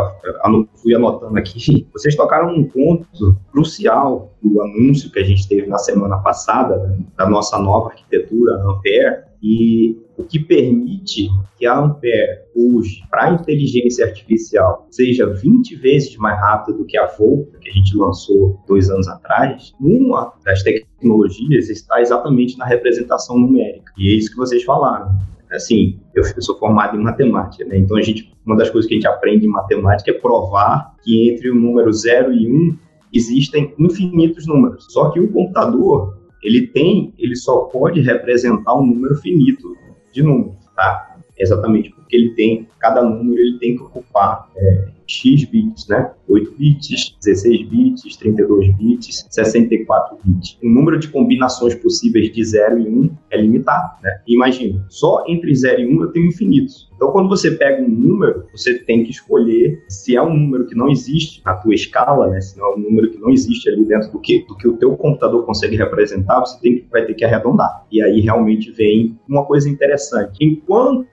fui anotando aqui. Vocês tocaram um ponto crucial do anúncio que a gente teve na semana passada né, da nossa nova arquitetura Ampere e o que permite que a Ampere hoje, para a inteligência artificial, seja 20 vezes mais rápida do que a Volta, que a gente lançou dois anos atrás, uma das tecnologias está exatamente na representação numérica. E é isso que vocês falaram. Assim, eu, sou formado em matemática, né? Então, a gente, uma das coisas que a gente aprende em matemática é provar que entre o número 0 e 1 um, existem infinitos números. Só que o computador, ele tem, ele só pode representar um número finito de números, tá? Exatamente porque ele tem, cada número ele tem que ocupar é, X bits, né? 8 bits, 16 bits, 32 bits, 64 bits. O número de combinações possíveis de 0 e 1 é limitado, né? Imagina, só entre 0 e 1 eu tenho infinitos. Então, quando você pega um número, você tem que escolher se é um número que não existe na tua escala, né? Se não é um número que não existe ali dentro do que, do que o teu computador consegue representar, você tem que, vai ter que arredondar. E aí realmente vem uma coisa interessante. Enquanto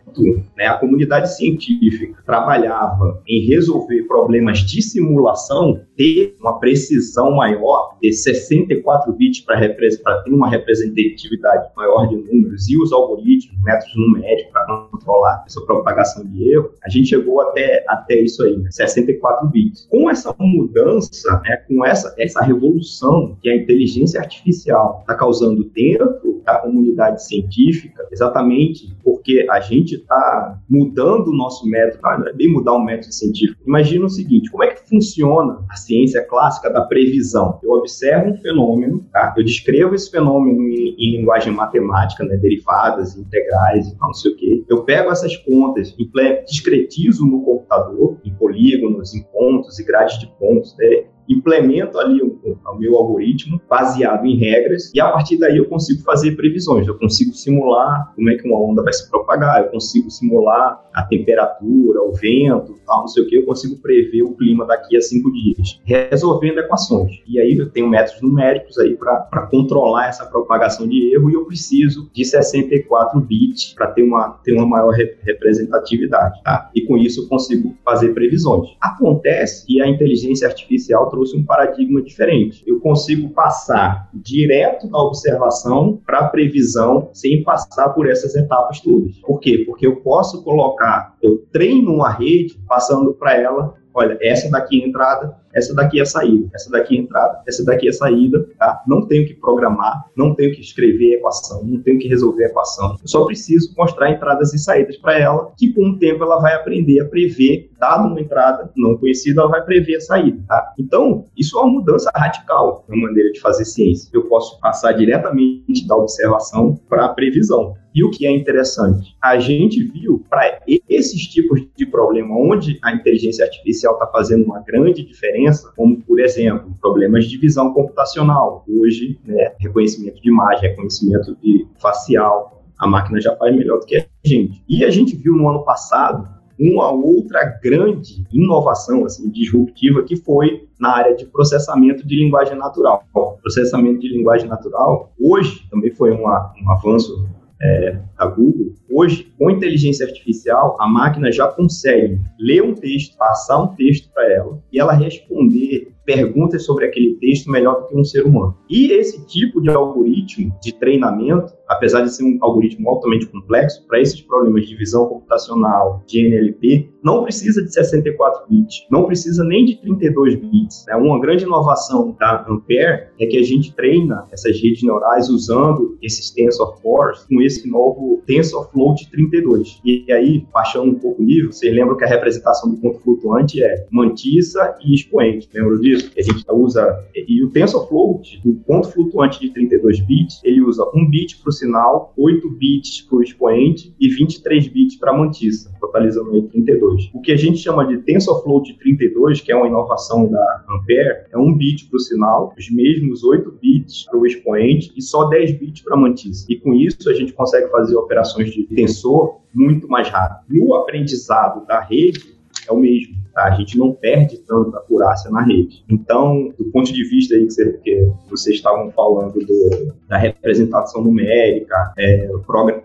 né, a comunidade científica trabalhava em resolver problemas de simulação, ter uma precisão maior, ter 64 bits para ter uma representatividade maior de números e os algoritmos, métodos numéricos para controlar essa propagação de erro, a gente chegou até, até isso aí, né, 64 bits. Com essa mudança, né, com essa, essa revolução que a inteligência artificial está causando dentro da comunidade científica, exatamente porque a gente está mudando o nosso método, ah, não é bem mudar o método científico. Imagina o seguinte, como é que funciona a ciência clássica da previsão? Eu observo um fenômeno, tá? eu descrevo esse fenômeno em, em linguagem matemática, né? derivadas, integrais e não sei o quê. Eu pego essas contas, discretizo no computador, em polígonos, em pontos e grades de pontos, né? Implemento ali um o meu algoritmo baseado em regras e a partir daí eu consigo fazer previsões. Eu consigo simular como é que uma onda vai se propagar, eu consigo simular a temperatura, o vento, tal, não sei o que, eu consigo prever o clima daqui a cinco dias, resolvendo equações. E aí eu tenho métodos numéricos aí para controlar essa propagação de erro e eu preciso de 64 bits para ter uma, ter uma maior re representatividade, tá? E com isso eu consigo fazer previsões. Acontece que a inteligência artificial trouxe um paradigma diferente. Eu consigo passar direto da observação para a previsão sem passar por essas etapas todas. Por quê? Porque eu posso colocar, eu treino uma rede passando para ela olha, essa daqui é entrada, essa daqui é saída, essa daqui é entrada, essa daqui é saída, tá? Não tenho que programar, não tenho que escrever equação, não tenho que resolver equação. Eu só preciso mostrar entradas e saídas para ela, que com o tempo ela vai aprender a prever, dado uma entrada não conhecida, ela vai prever a saída, tá? Então, isso é uma mudança radical na maneira de fazer ciência. Eu posso passar diretamente da observação para a previsão. E o que é interessante, a gente viu para esses tipos de problema onde a inteligência artificial está fazendo uma grande diferença, como por exemplo problemas de visão computacional. Hoje, né, reconhecimento de imagem, reconhecimento de facial, a máquina já faz melhor do que a gente. E a gente viu no ano passado uma outra grande inovação assim, disruptiva que foi na área de processamento de linguagem natural. Processamento de linguagem natural, hoje, também foi uma, um avanço é, da Google, hoje, com inteligência artificial, a máquina já consegue ler um texto, passar um texto para ela e ela responder perguntas sobre aquele texto melhor do que um ser humano. E esse tipo de algoritmo de treinamento, apesar de ser um algoritmo altamente complexo, para esses problemas de visão computacional, de NLP, não precisa de 64 bits, não precisa nem de 32 bits. Né? Uma grande inovação da Ampere é que a gente treina essas redes neurais usando esses TensorFlows com esse novo TensorFloat 32. E aí, baixando um pouco o nível, vocês lembram que a representação do ponto flutuante é mantissa e expoente. Lembram disso? Disso, a gente usa, e o TensorFloat, o ponto flutuante de 32 bits, ele usa 1 bit para o sinal, 8 bits para o expoente e 23 bits para a mantissa, totalizando aí 32. O que a gente chama de TensorFloat 32, que é uma inovação da Ampere, é 1 bit para o sinal, os mesmos 8 bits para o expoente e só 10 bits para a mantissa. E com isso a gente consegue fazer operações de tensor muito mais rápido. No aprendizado da rede, é o mesmo. Tá? A gente não perde tanto acurácia na rede. Então, do ponto de vista aí que, você, que vocês estavam falando do, da representação numérica, é,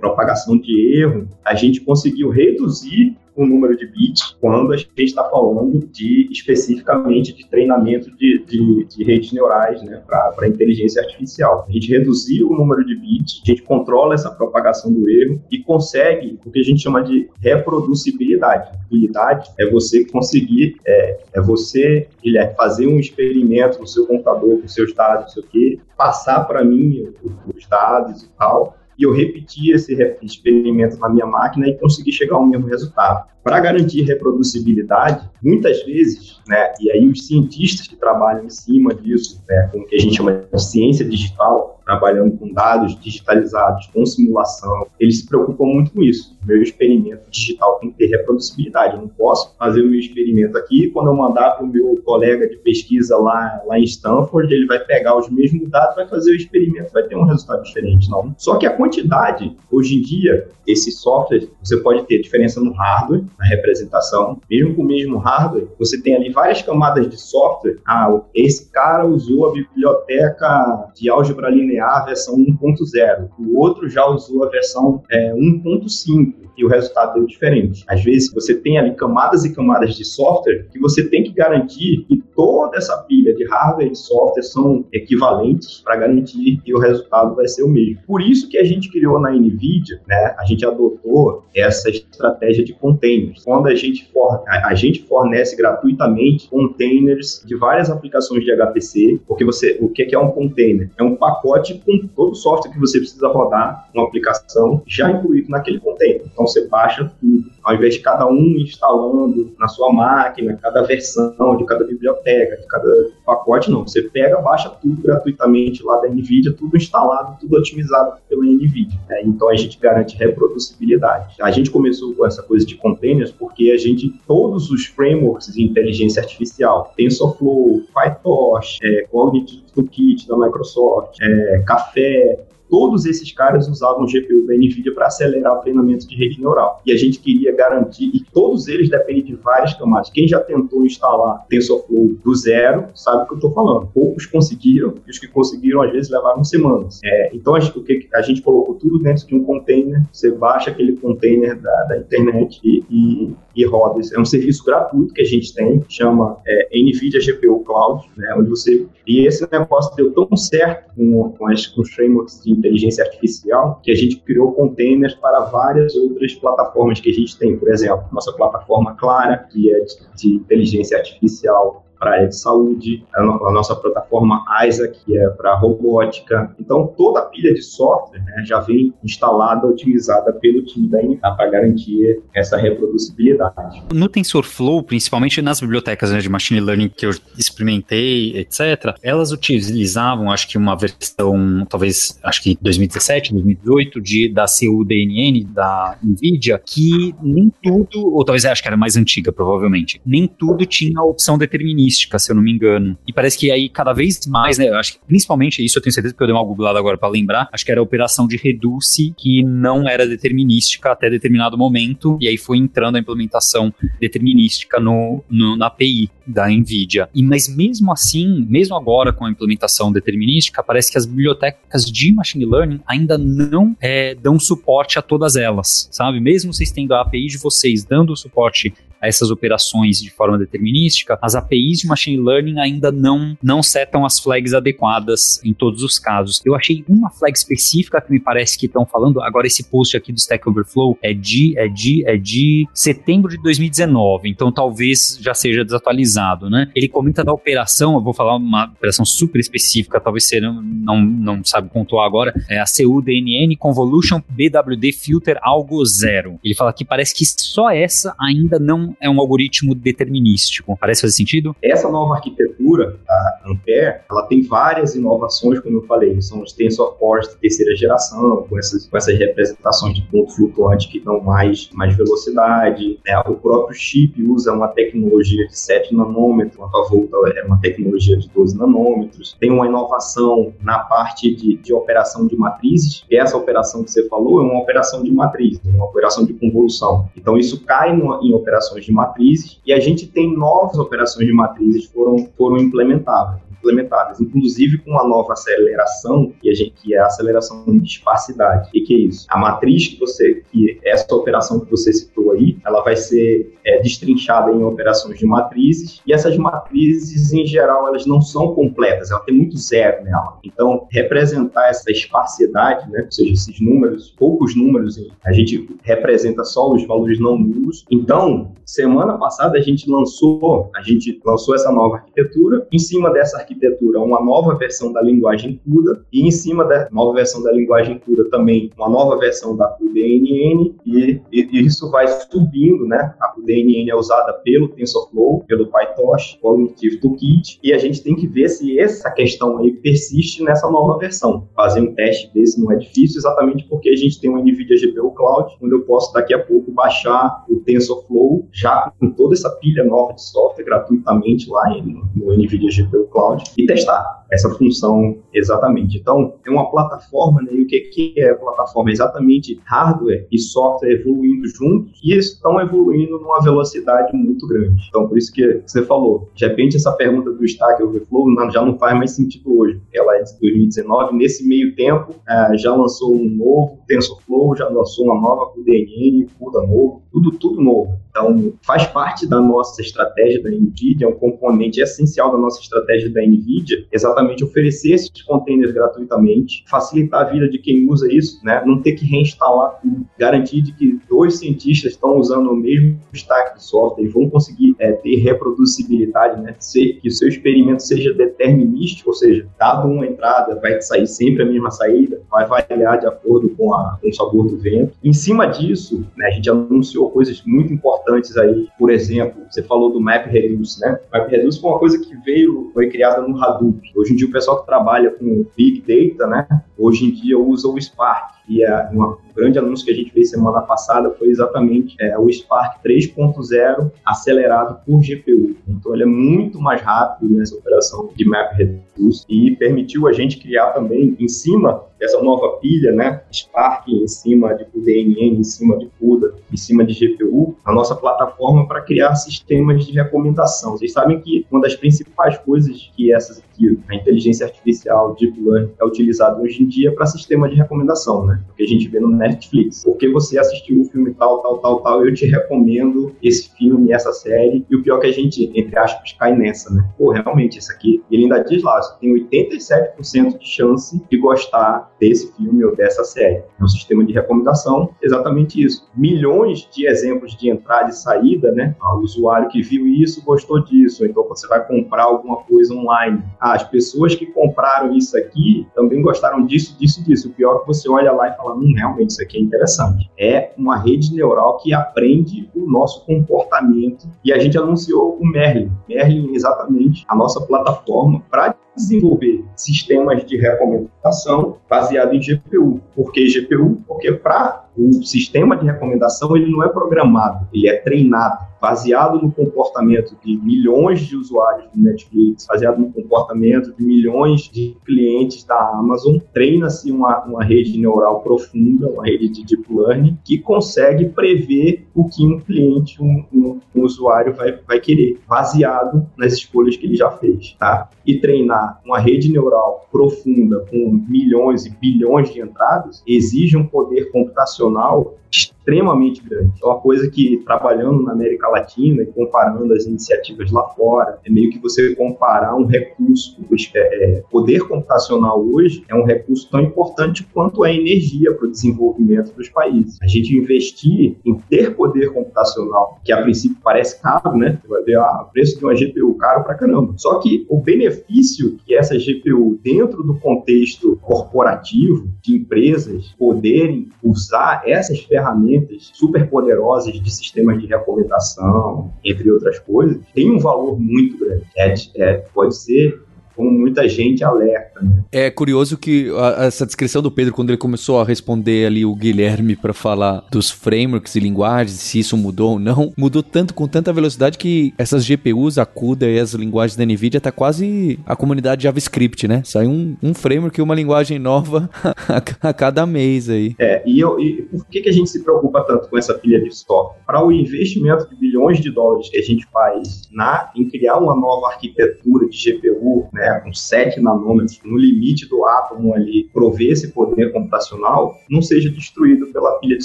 propagação de erro, a gente conseguiu reduzir o número de bits quando a gente está falando de especificamente de treinamento de, de, de redes neurais né, para inteligência artificial. A gente reduziu o número de bits, a gente controla essa propagação do erro e consegue o que a gente chama de reproducibilidade. Habilidade é você conseguir, é, é você, Guilherme, fazer um experimento no seu computador, com seus dados, não sei o quê, passar para mim os dados e tal, e eu repetir esse experimento na minha máquina e conseguir chegar ao mesmo resultado. Para garantir reproducibilidade, muitas vezes, né, e aí os cientistas que trabalham em cima disso, né, com o que a gente chama de ciência digital, trabalhando com dados digitalizados, com simulação, eles se preocupam muito com isso. Meu experimento digital tem que ter reproducibilidade. Eu não posso fazer o meu experimento aqui quando eu mandar para o meu colega de pesquisa lá, lá em Stanford, ele vai pegar os mesmos dados, vai fazer o experimento, vai ter um resultado diferente, não. Só que a quantidade, hoje em dia, esse software, você pode ter diferença no hardware, na representação, mesmo com o mesmo hardware, você tem ali várias camadas de software. Ah, esse cara usou a biblioteca de álgebra linear versão 1.0, o outro já usou a versão é, 1.5 e o resultado deu diferente. Às vezes você tem ali camadas e camadas de software que você tem que garantir que toda essa pilha de hardware e software são equivalentes para garantir que o resultado vai ser o mesmo. Por isso que a gente criou na NVIDIA, né, a gente adotou essa estratégia de containers. Quando a gente, for, a, gente fornece gratuitamente containers de várias aplicações de HPC, porque você, o que é um container? É um pacote com todo o software que você precisa rodar uma aplicação já incluído naquele container. Então você baixa tudo ao invés de cada um instalando na sua máquina, cada versão de cada biblioteca, de cada pacote, não. Você pega, baixa tudo gratuitamente lá da NVIDIA, tudo instalado, tudo otimizado pela NVIDIA. Né? Então a gente garante reproducibilidade. A gente começou com essa coisa de containers porque a gente, todos os frameworks de inteligência artificial, TensorFlow, PyTorch, é, Cognitive Toolkit da Microsoft, é, Café, todos esses caras usavam o GPU da NVIDIA para acelerar o treinamento de rede neural. E a gente queria garantir, e todos eles dependem de várias camadas. Quem já tentou instalar TensorFlow do zero sabe o que eu estou falando. Poucos conseguiram, e os que conseguiram às vezes levaram semanas. É, então a gente, o que, a gente colocou tudo dentro de um container, você baixa aquele container da, da internet e, e, e, roda. É um serviço gratuito que a gente tem, chama é, NVIDIA GPU Cloud, né, onde você... E esse negócio deu tão certo com, com, as, com os frameworks de inteligência artificial que a gente criou containers para várias outras plataformas que a gente tem. Por exemplo, nossa plataforma Clara, que é de, de inteligência artificial para a área de saúde, a, a, nossa plataforma Isaac, que é para robótica. Então, toda a pilha de software né, já vem instalada, otimizada pelo time da NK para garantir essa reproducibilidade. No TensorFlow, principalmente nas bibliotecas né, de machine learning que eu experimentei, etc., elas utilizavam, acho que uma versão, talvez, acho que 2017, 2018, de, da CUDNN, da NVIDIA, que nem tudo, ou talvez acho que era mais antiga, provavelmente, nem tudo tinha a opção determinista mística, se eu não me engano. E parece que aí cada vez mais, né, acho que principalmente isso eu tenho certeza que eu dei uma googlada agora para lembrar, acho que era a operação de reduce que não era determinística até determinado momento, e aí foi entrando a implementação determinística no, no na API da NVIDIA. E, mas mesmo assim, mesmo agora com a implementação determinística, parece que as bibliotecas de machine learning ainda não é, dão suporte a todas elas, sabe? Mesmo vocês tendo a API de vocês dando suporte a essas operações de forma determinística, as APIs de machine learning ainda não, não setam as flags adequadas em todos os casos. Eu achei uma flag específica que me parece que estão falando, agora esse post aqui do Stack Overflow é de, é de, é de setembro de 2019, então talvez já seja desatualizado, né? Ele comenta da operação, eu vou falar uma operação super específica, talvez você não, não, não sabe pontuar agora, é a CUDNN Convolution BWD Filter Algo Zero. Ele fala que parece que só essa ainda não é um algoritmo determinístico. Parece fazer sentido? Essa nova arquitetura, a Ampere, ela tem várias inovações, como eu falei, são os tensor cores de terceira geração, com essas, com essas representações de ponto flutuante que dão mais, mais velocidade. Né? O próprio chip usa uma tecnologia de 7 nanômetros, a Volta é uma tecnologia de 12 nanômetros. Tem uma inovação na parte de, de operação de matrizes, essa operação que você falou é uma operação de matriz, uma operação de convolução. Então, isso cai no, em operações operações de matrizes, e a gente tem novas operações de matrizes foram, foram implementadas implementadas, inclusive com uma nova aceleração, que, a gente, que é a aceleração de espacidade. E que é isso? A matriz que você, que essa operação que você citou aí, ela vai ser é, destrinchada em operações de matrizes, e essas matrizes, em geral, elas não são completas, ela tem muito zero nela. Então, representar essa espacidade, né, ou seja, esses números, poucos números, a gente representa só os valores não nulos. Então, semana passada a gente lançou, a gente lançou essa nova arquitetura. Em cima dessa arquitetura, uma nova versão da linguagem CUDA e em cima da nova versão da linguagem CUDA também uma nova versão da CUDNN e, e, isso vai subindo, né? A CUDNN é usada pelo TensorFlow, pelo PyTorch, Cognitive Toolkit e a gente tem que ver se essa questão aí persiste nessa nova versão. Fazer um teste desse não é difícil, exatamente porque a gente tem um NVIDIA GPU Cloud, onde eu posso daqui a pouco baixar o TensorFlow já com toda essa pilha nova de software gratuitamente lá no NVIDIA GPU Cloud e testar essa função exatamente. Então, é uma plataforma, né? E o que, é a plataforma? exatamente hardware e software evoluindo juntos e estão evoluindo numa velocidade muito grande. Então, por isso que você falou, de repente essa pergunta do Stack Overflow já não faz mais sentido hoje, porque ela é de 2019. Nesse meio tempo, é, já lançou um novo TensorFlow, já lançou uma nova DNN, CUDA novo, tudo, tudo novo. Então, faz parte da nossa estratégia da NVIDIA, é um componente essencial da nossa estratégia da NVIDIA, exatamente oferecer esses containers gratuitamente, facilitar a vida de quem usa isso, né? não ter que reinstalar tudo, garantir de que dois cientistas estão usando o mesmo stack de software e vão conseguir é, ter reproduzibilidade, né? Ser, que o seu experimento seja determinístico, ou seja, dado um, entrada vai sair sempre a mesma saída, vai variar de acordo com, a, com o sabor do vento. Em cima disso, né, a gente anunciou coisas muito importantes aí. Por exemplo, você falou do MapReduce, né? MapReduce foi uma coisa que veio, foi criada no Hadoop. Hoje em dia o pessoal que trabalha com Big Data, né? Hoje em dia usa o Spark. E é uma, um grande anúncio que a gente fez semana passada foi exatamente é, o Spark 3.0 acelerado por GPU. Então ele é muito mais rápido nessa operação de MapReduce e permitiu a gente criar também em cima dessa nova pilha, né, Spark em cima de CNN, em cima de CUDA, em cima de GPU, a nossa plataforma para criar sistemas de recomendação. Vocês sabem que uma das principais coisas que essas a inteligência artificial, Deep Learning, é utilizada hoje em dia para sistema de recomendação, né? Que a gente vê no Netflix. Porque você assistiu o filme tal, tal, tal, tal, eu te recomendo esse filme, essa série. E o pior é que a gente, entre aspas, cai nessa, né? Pô, realmente, isso aqui. Ele ainda diz lá, você tem 87% de chance de gostar desse filme ou dessa série. É um sistema de recomendação, exatamente isso. Milhões de exemplos de entrada e saída, né? Ah, o usuário que viu isso gostou disso. Então você vai comprar alguma coisa online. Ah, as pessoas que compraram isso aqui também gostaram disso, disso, disso. O pior é que você olha lá e fala, hum, realmente isso aqui é interessante. É uma rede neural que aprende o nosso comportamento e a gente anunciou o Merlin. Merlin, exatamente, a nossa plataforma para desenvolver sistemas de recomendação baseado em GPU. Por que GPU? Porque para o sistema de recomendação ele não é programado, ele é treinado, baseado no comportamento de milhões de usuários do Netflix, baseado no comportamento de milhões de clientes da Amazon, treina-se uma, uma rede neural profunda, uma rede de deep learning, que consegue prever o que um cliente, um, um, um usuário vai, vai querer, baseado nas escolhas que ele já fez, tá? E treinar uma rede neural profunda com milhões e bilhões de entradas exige um poder computacional profissional extremamente grande. É uma coisa que, trabalhando na América Latina e comparando as iniciativas lá fora, é meio que você comparar um recurso. É, é, poder computacional hoje é um recurso tão importante quanto a energia para o desenvolvimento dos países. A gente investir em ter poder computacional, que a princípio parece caro, né? Você vai ver ah, o preço de uma GPU caro para caramba. Só que o benefício que essa GPU, dentro do contexto corporativo, de empresas poderem usar essas ferramentas ferramentas super poderosas de sistemas de recomendação, entre outras coisas, tem um valor muito grande. É, é, pode ser como muita gente alerta. Né? É curioso que a, essa descrição do Pedro, quando ele começou a responder ali o Guilherme para falar dos frameworks e linguagens, se isso mudou ou não, mudou tanto com tanta velocidade que essas GPUs, a CUDA e as linguagens da NVIDIA tá quase a comunidade JavaScript, né? Sai um, um framework e uma linguagem nova a, a, cada mês aí. É, e, eu, e por que, que a gente se preocupa tanto com essa pilha de software? Para o investimento de bilhões de dólares que a gente faz na, em criar uma nova arquitetura de GPU, né, com 7 nanômetros, no limite do átomo ali, prover esse poder computacional, não seja destruído pela pilha de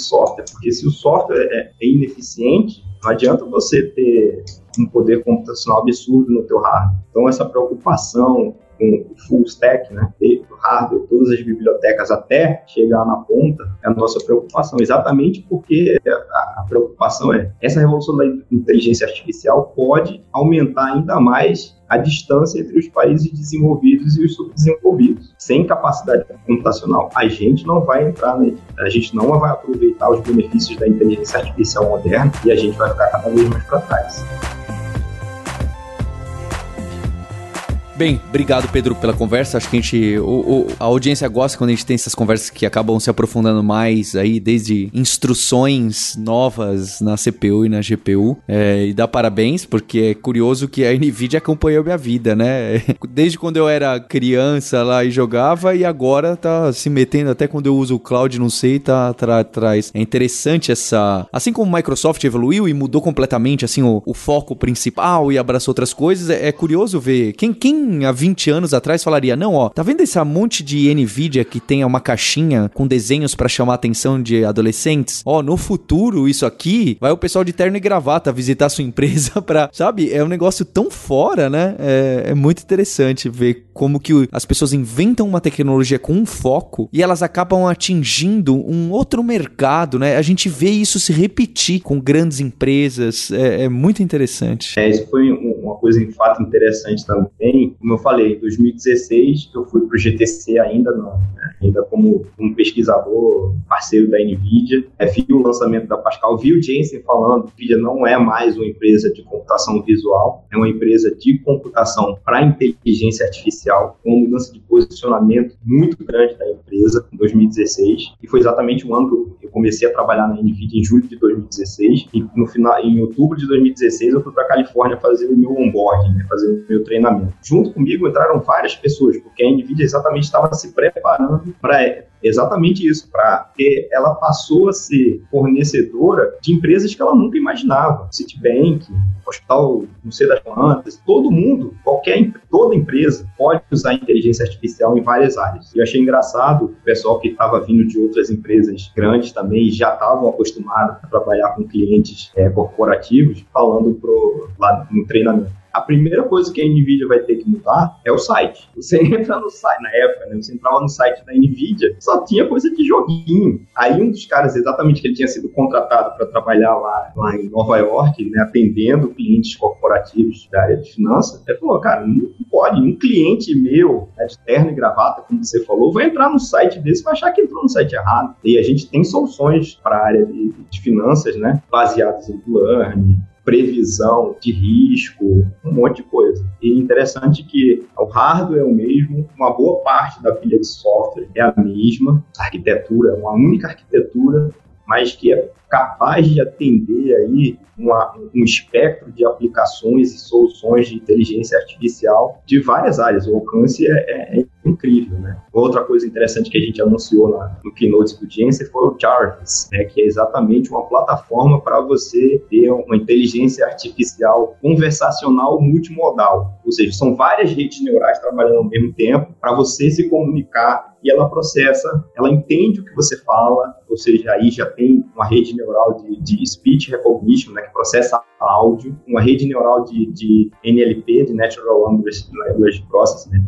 software. Porque se o software é, é ineficiente, não adianta você ter um poder computacional absurdo no teu hardware. Então, essa preocupação com o full stack, né, desde o hardware, todas as bibliotecas até chegar na ponta, é a nossa preocupação, exatamente porque a preocupação é essa revolução da inteligência artificial pode aumentar ainda mais a distância entre os países desenvolvidos e os subdesenvolvidos. Sem capacidade computacional, a gente não vai entrar, na, a gente não vai aproveitar os benefícios da inteligência artificial moderna e a gente vai ficar cada vez mais para trás. Bem, obrigado, Pedro, pela conversa. Acho que a gente. O, o, a audiência gosta quando a gente tem essas conversas que acabam se aprofundando mais aí, desde instruções novas na CPU e na GPU. É, e dá parabéns, porque é curioso que a Nvidia acompanhou minha vida, né? Desde quando eu era criança lá e jogava, e agora tá se metendo, até quando eu uso o cloud, não sei, tá atrás. É interessante essa. Assim como Microsoft evoluiu e mudou completamente assim o, o foco principal e abraçou outras coisas, é, é curioso ver quem. quem há 20 anos atrás falaria: não, ó, tá vendo esse monte de Nvidia que tem uma caixinha com desenhos para chamar a atenção de adolescentes? Ó, no futuro, isso aqui, vai o pessoal de terno e gravata visitar sua empresa pra. Sabe? É um negócio tão fora, né? É, é muito interessante ver como que as pessoas inventam uma tecnologia com um foco e elas acabam atingindo um outro mercado, né? A gente vê isso se repetir com grandes empresas. É, é muito interessante. É, isso foi um, uma coisa em fato interessante também, como eu falei, em 2016 eu fui para o GTC ainda, não, né, ainda como um pesquisador, parceiro da NVIDIA, é, vi o lançamento da Pascal, vi o Jensen falando NVIDIA não é mais uma empresa de computação visual, é uma empresa de computação para inteligência artificial, com mudança de posicionamento muito grande da empresa em 2016, e foi exatamente o ano que comecei a trabalhar na NVIDIA em julho de 2016, e no final, em outubro de 2016 eu fui para a Califórnia fazer o meu onboarding, né, fazer o meu treinamento. Junto comigo entraram várias pessoas, porque a NVIDIA exatamente estava se preparando para exatamente isso, para que ela passou a ser fornecedora de empresas que ela nunca imaginava. Citibank, Hospital não sei das quantas, todo mundo, qualquer, toda empresa pode usar inteligência artificial em várias áreas. E eu achei engraçado o pessoal que estava vindo de outras empresas grandes também já estavam acostumados a trabalhar com clientes é, corporativos, falando pro, lá no treinamento a primeira coisa que a NVIDIA vai ter que mudar é o site. Você entra no site, na época, né? Você entrava no site da NVIDIA, só tinha coisa de joguinho. Aí um dos caras, exatamente que ele tinha sido contratado para trabalhar lá, lá em Nova York, né, atendendo clientes corporativos da área de finanças, ele falou, cara, não pode, um cliente meu, né, de terno e gravata, como você falou, vai entrar no site desse e vai achar que entrou no site errado. E a gente tem soluções para a área de, de finanças, né, baseadas em learning, previsão de risco, um monte de coisa. E interessante que o hardware é o mesmo, uma boa parte da pilha de software é a mesma, a arquitetura é uma única arquitetura, mas que é capaz de atender aí uma, um espectro de aplicações e soluções de inteligência artificial de várias áreas. O alcance é, é, é incrível, né? Outra coisa interessante que a gente anunciou na, no keynote do foi o Jarvis, né, que é exatamente uma plataforma para você ter uma inteligência artificial conversacional multimodal. Ou seja, são várias redes neurais trabalhando ao mesmo tempo para você se comunicar e ela processa, ela entende o que você fala, ou seja, aí já tem uma rede neural de, de speech recognition, né, que processa áudio, uma rede neural de, de NLP, de Natural Language, Language Processing, né,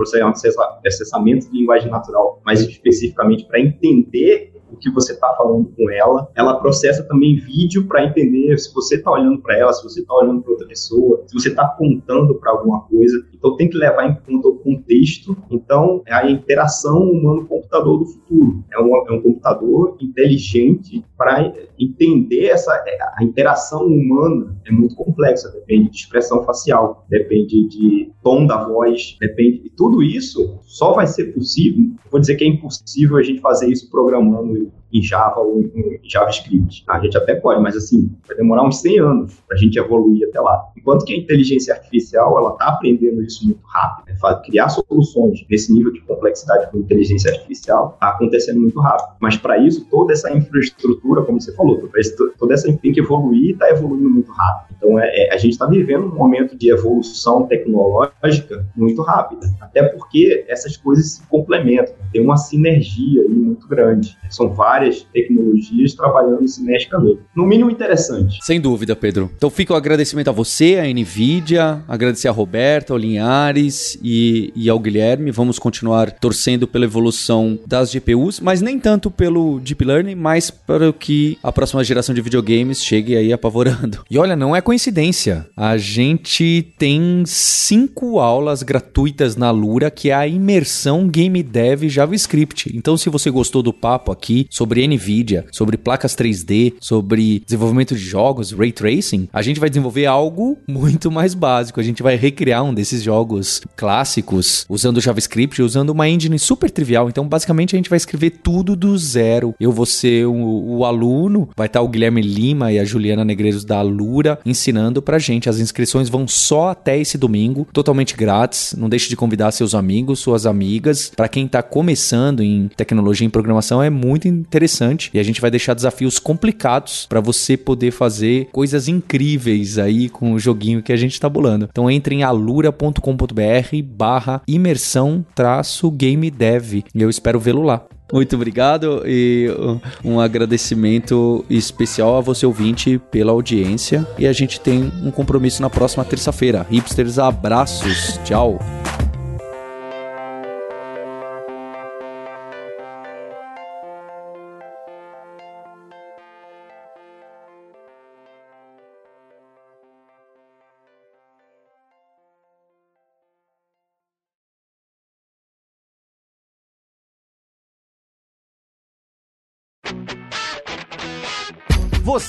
processamento de linguagem natural, mais especificamente para entender o que você está falando com ela. Ela processa também vídeo para entender se você está olhando para ela, se você está olhando para outra pessoa, se você está apontando para alguma coisa. Então tem que levar em conta o contexto. Então é a interação humano-computador do futuro. É um, é um computador inteligente para entender essa a interação humana é muito complexa. Depende de expressão facial, depende de tom da voz, depende de tudo isso. Só vai ser possível. Vou dizer que é impossível a gente fazer isso programando you em Java ou em JavaScript. A gente até pode, mas assim, vai demorar uns 100 anos para a gente evoluir até lá. Enquanto que a inteligência artificial, ela está aprendendo isso muito rápido. Né? Criar soluções nesse nível de complexidade com inteligência artificial está acontecendo muito rápido. Mas para isso, toda essa infraestrutura, como você falou, toda essa tem que evoluir e está evoluindo muito rápido. Então, é, é a gente está vivendo um momento de evolução tecnológica muito rápida. Até porque essas coisas se complementam. Tem uma sinergia aí muito grande. São várias várias tecnologias trabalhando sinergicamente. No mínimo interessante. Sem dúvida, Pedro. Então fica o agradecimento a você, a NVIDIA, agradecer a Roberta, ao Linhares e, e ao Guilherme. Vamos continuar torcendo pela evolução das GPUs, mas nem tanto pelo Deep Learning, mas para que a próxima geração de videogames chegue aí apavorando. E olha, não é coincidência. A gente tem cinco aulas gratuitas na Lura, que é a imersão Game Dev JavaScript. Então, se você gostou do papo aqui sobre sobre NVIDIA, sobre placas 3D, sobre desenvolvimento de jogos, ray tracing, a gente vai desenvolver algo muito mais básico. A gente vai recriar um desses jogos clássicos usando JavaScript, usando uma engine super trivial. Então, basicamente, a gente vai escrever tudo do zero. Eu vou ser o, o aluno, vai estar o Guilherme Lima e a Juliana Negreiros da Lura ensinando pra gente. As inscrições vão só até esse domingo, totalmente grátis. Não deixe de convidar seus amigos, suas amigas. Para quem tá começando em tecnologia e programação, é muito interessante interessante e a gente vai deixar desafios complicados para você poder fazer coisas incríveis aí com o joguinho que a gente está bolando. Então entre em alura.com.br barra imersão traço game dev e eu espero vê-lo lá. Muito obrigado e um agradecimento especial a você ouvinte pela audiência. E a gente tem um compromisso na próxima terça-feira. Hipsters, abraços. Tchau.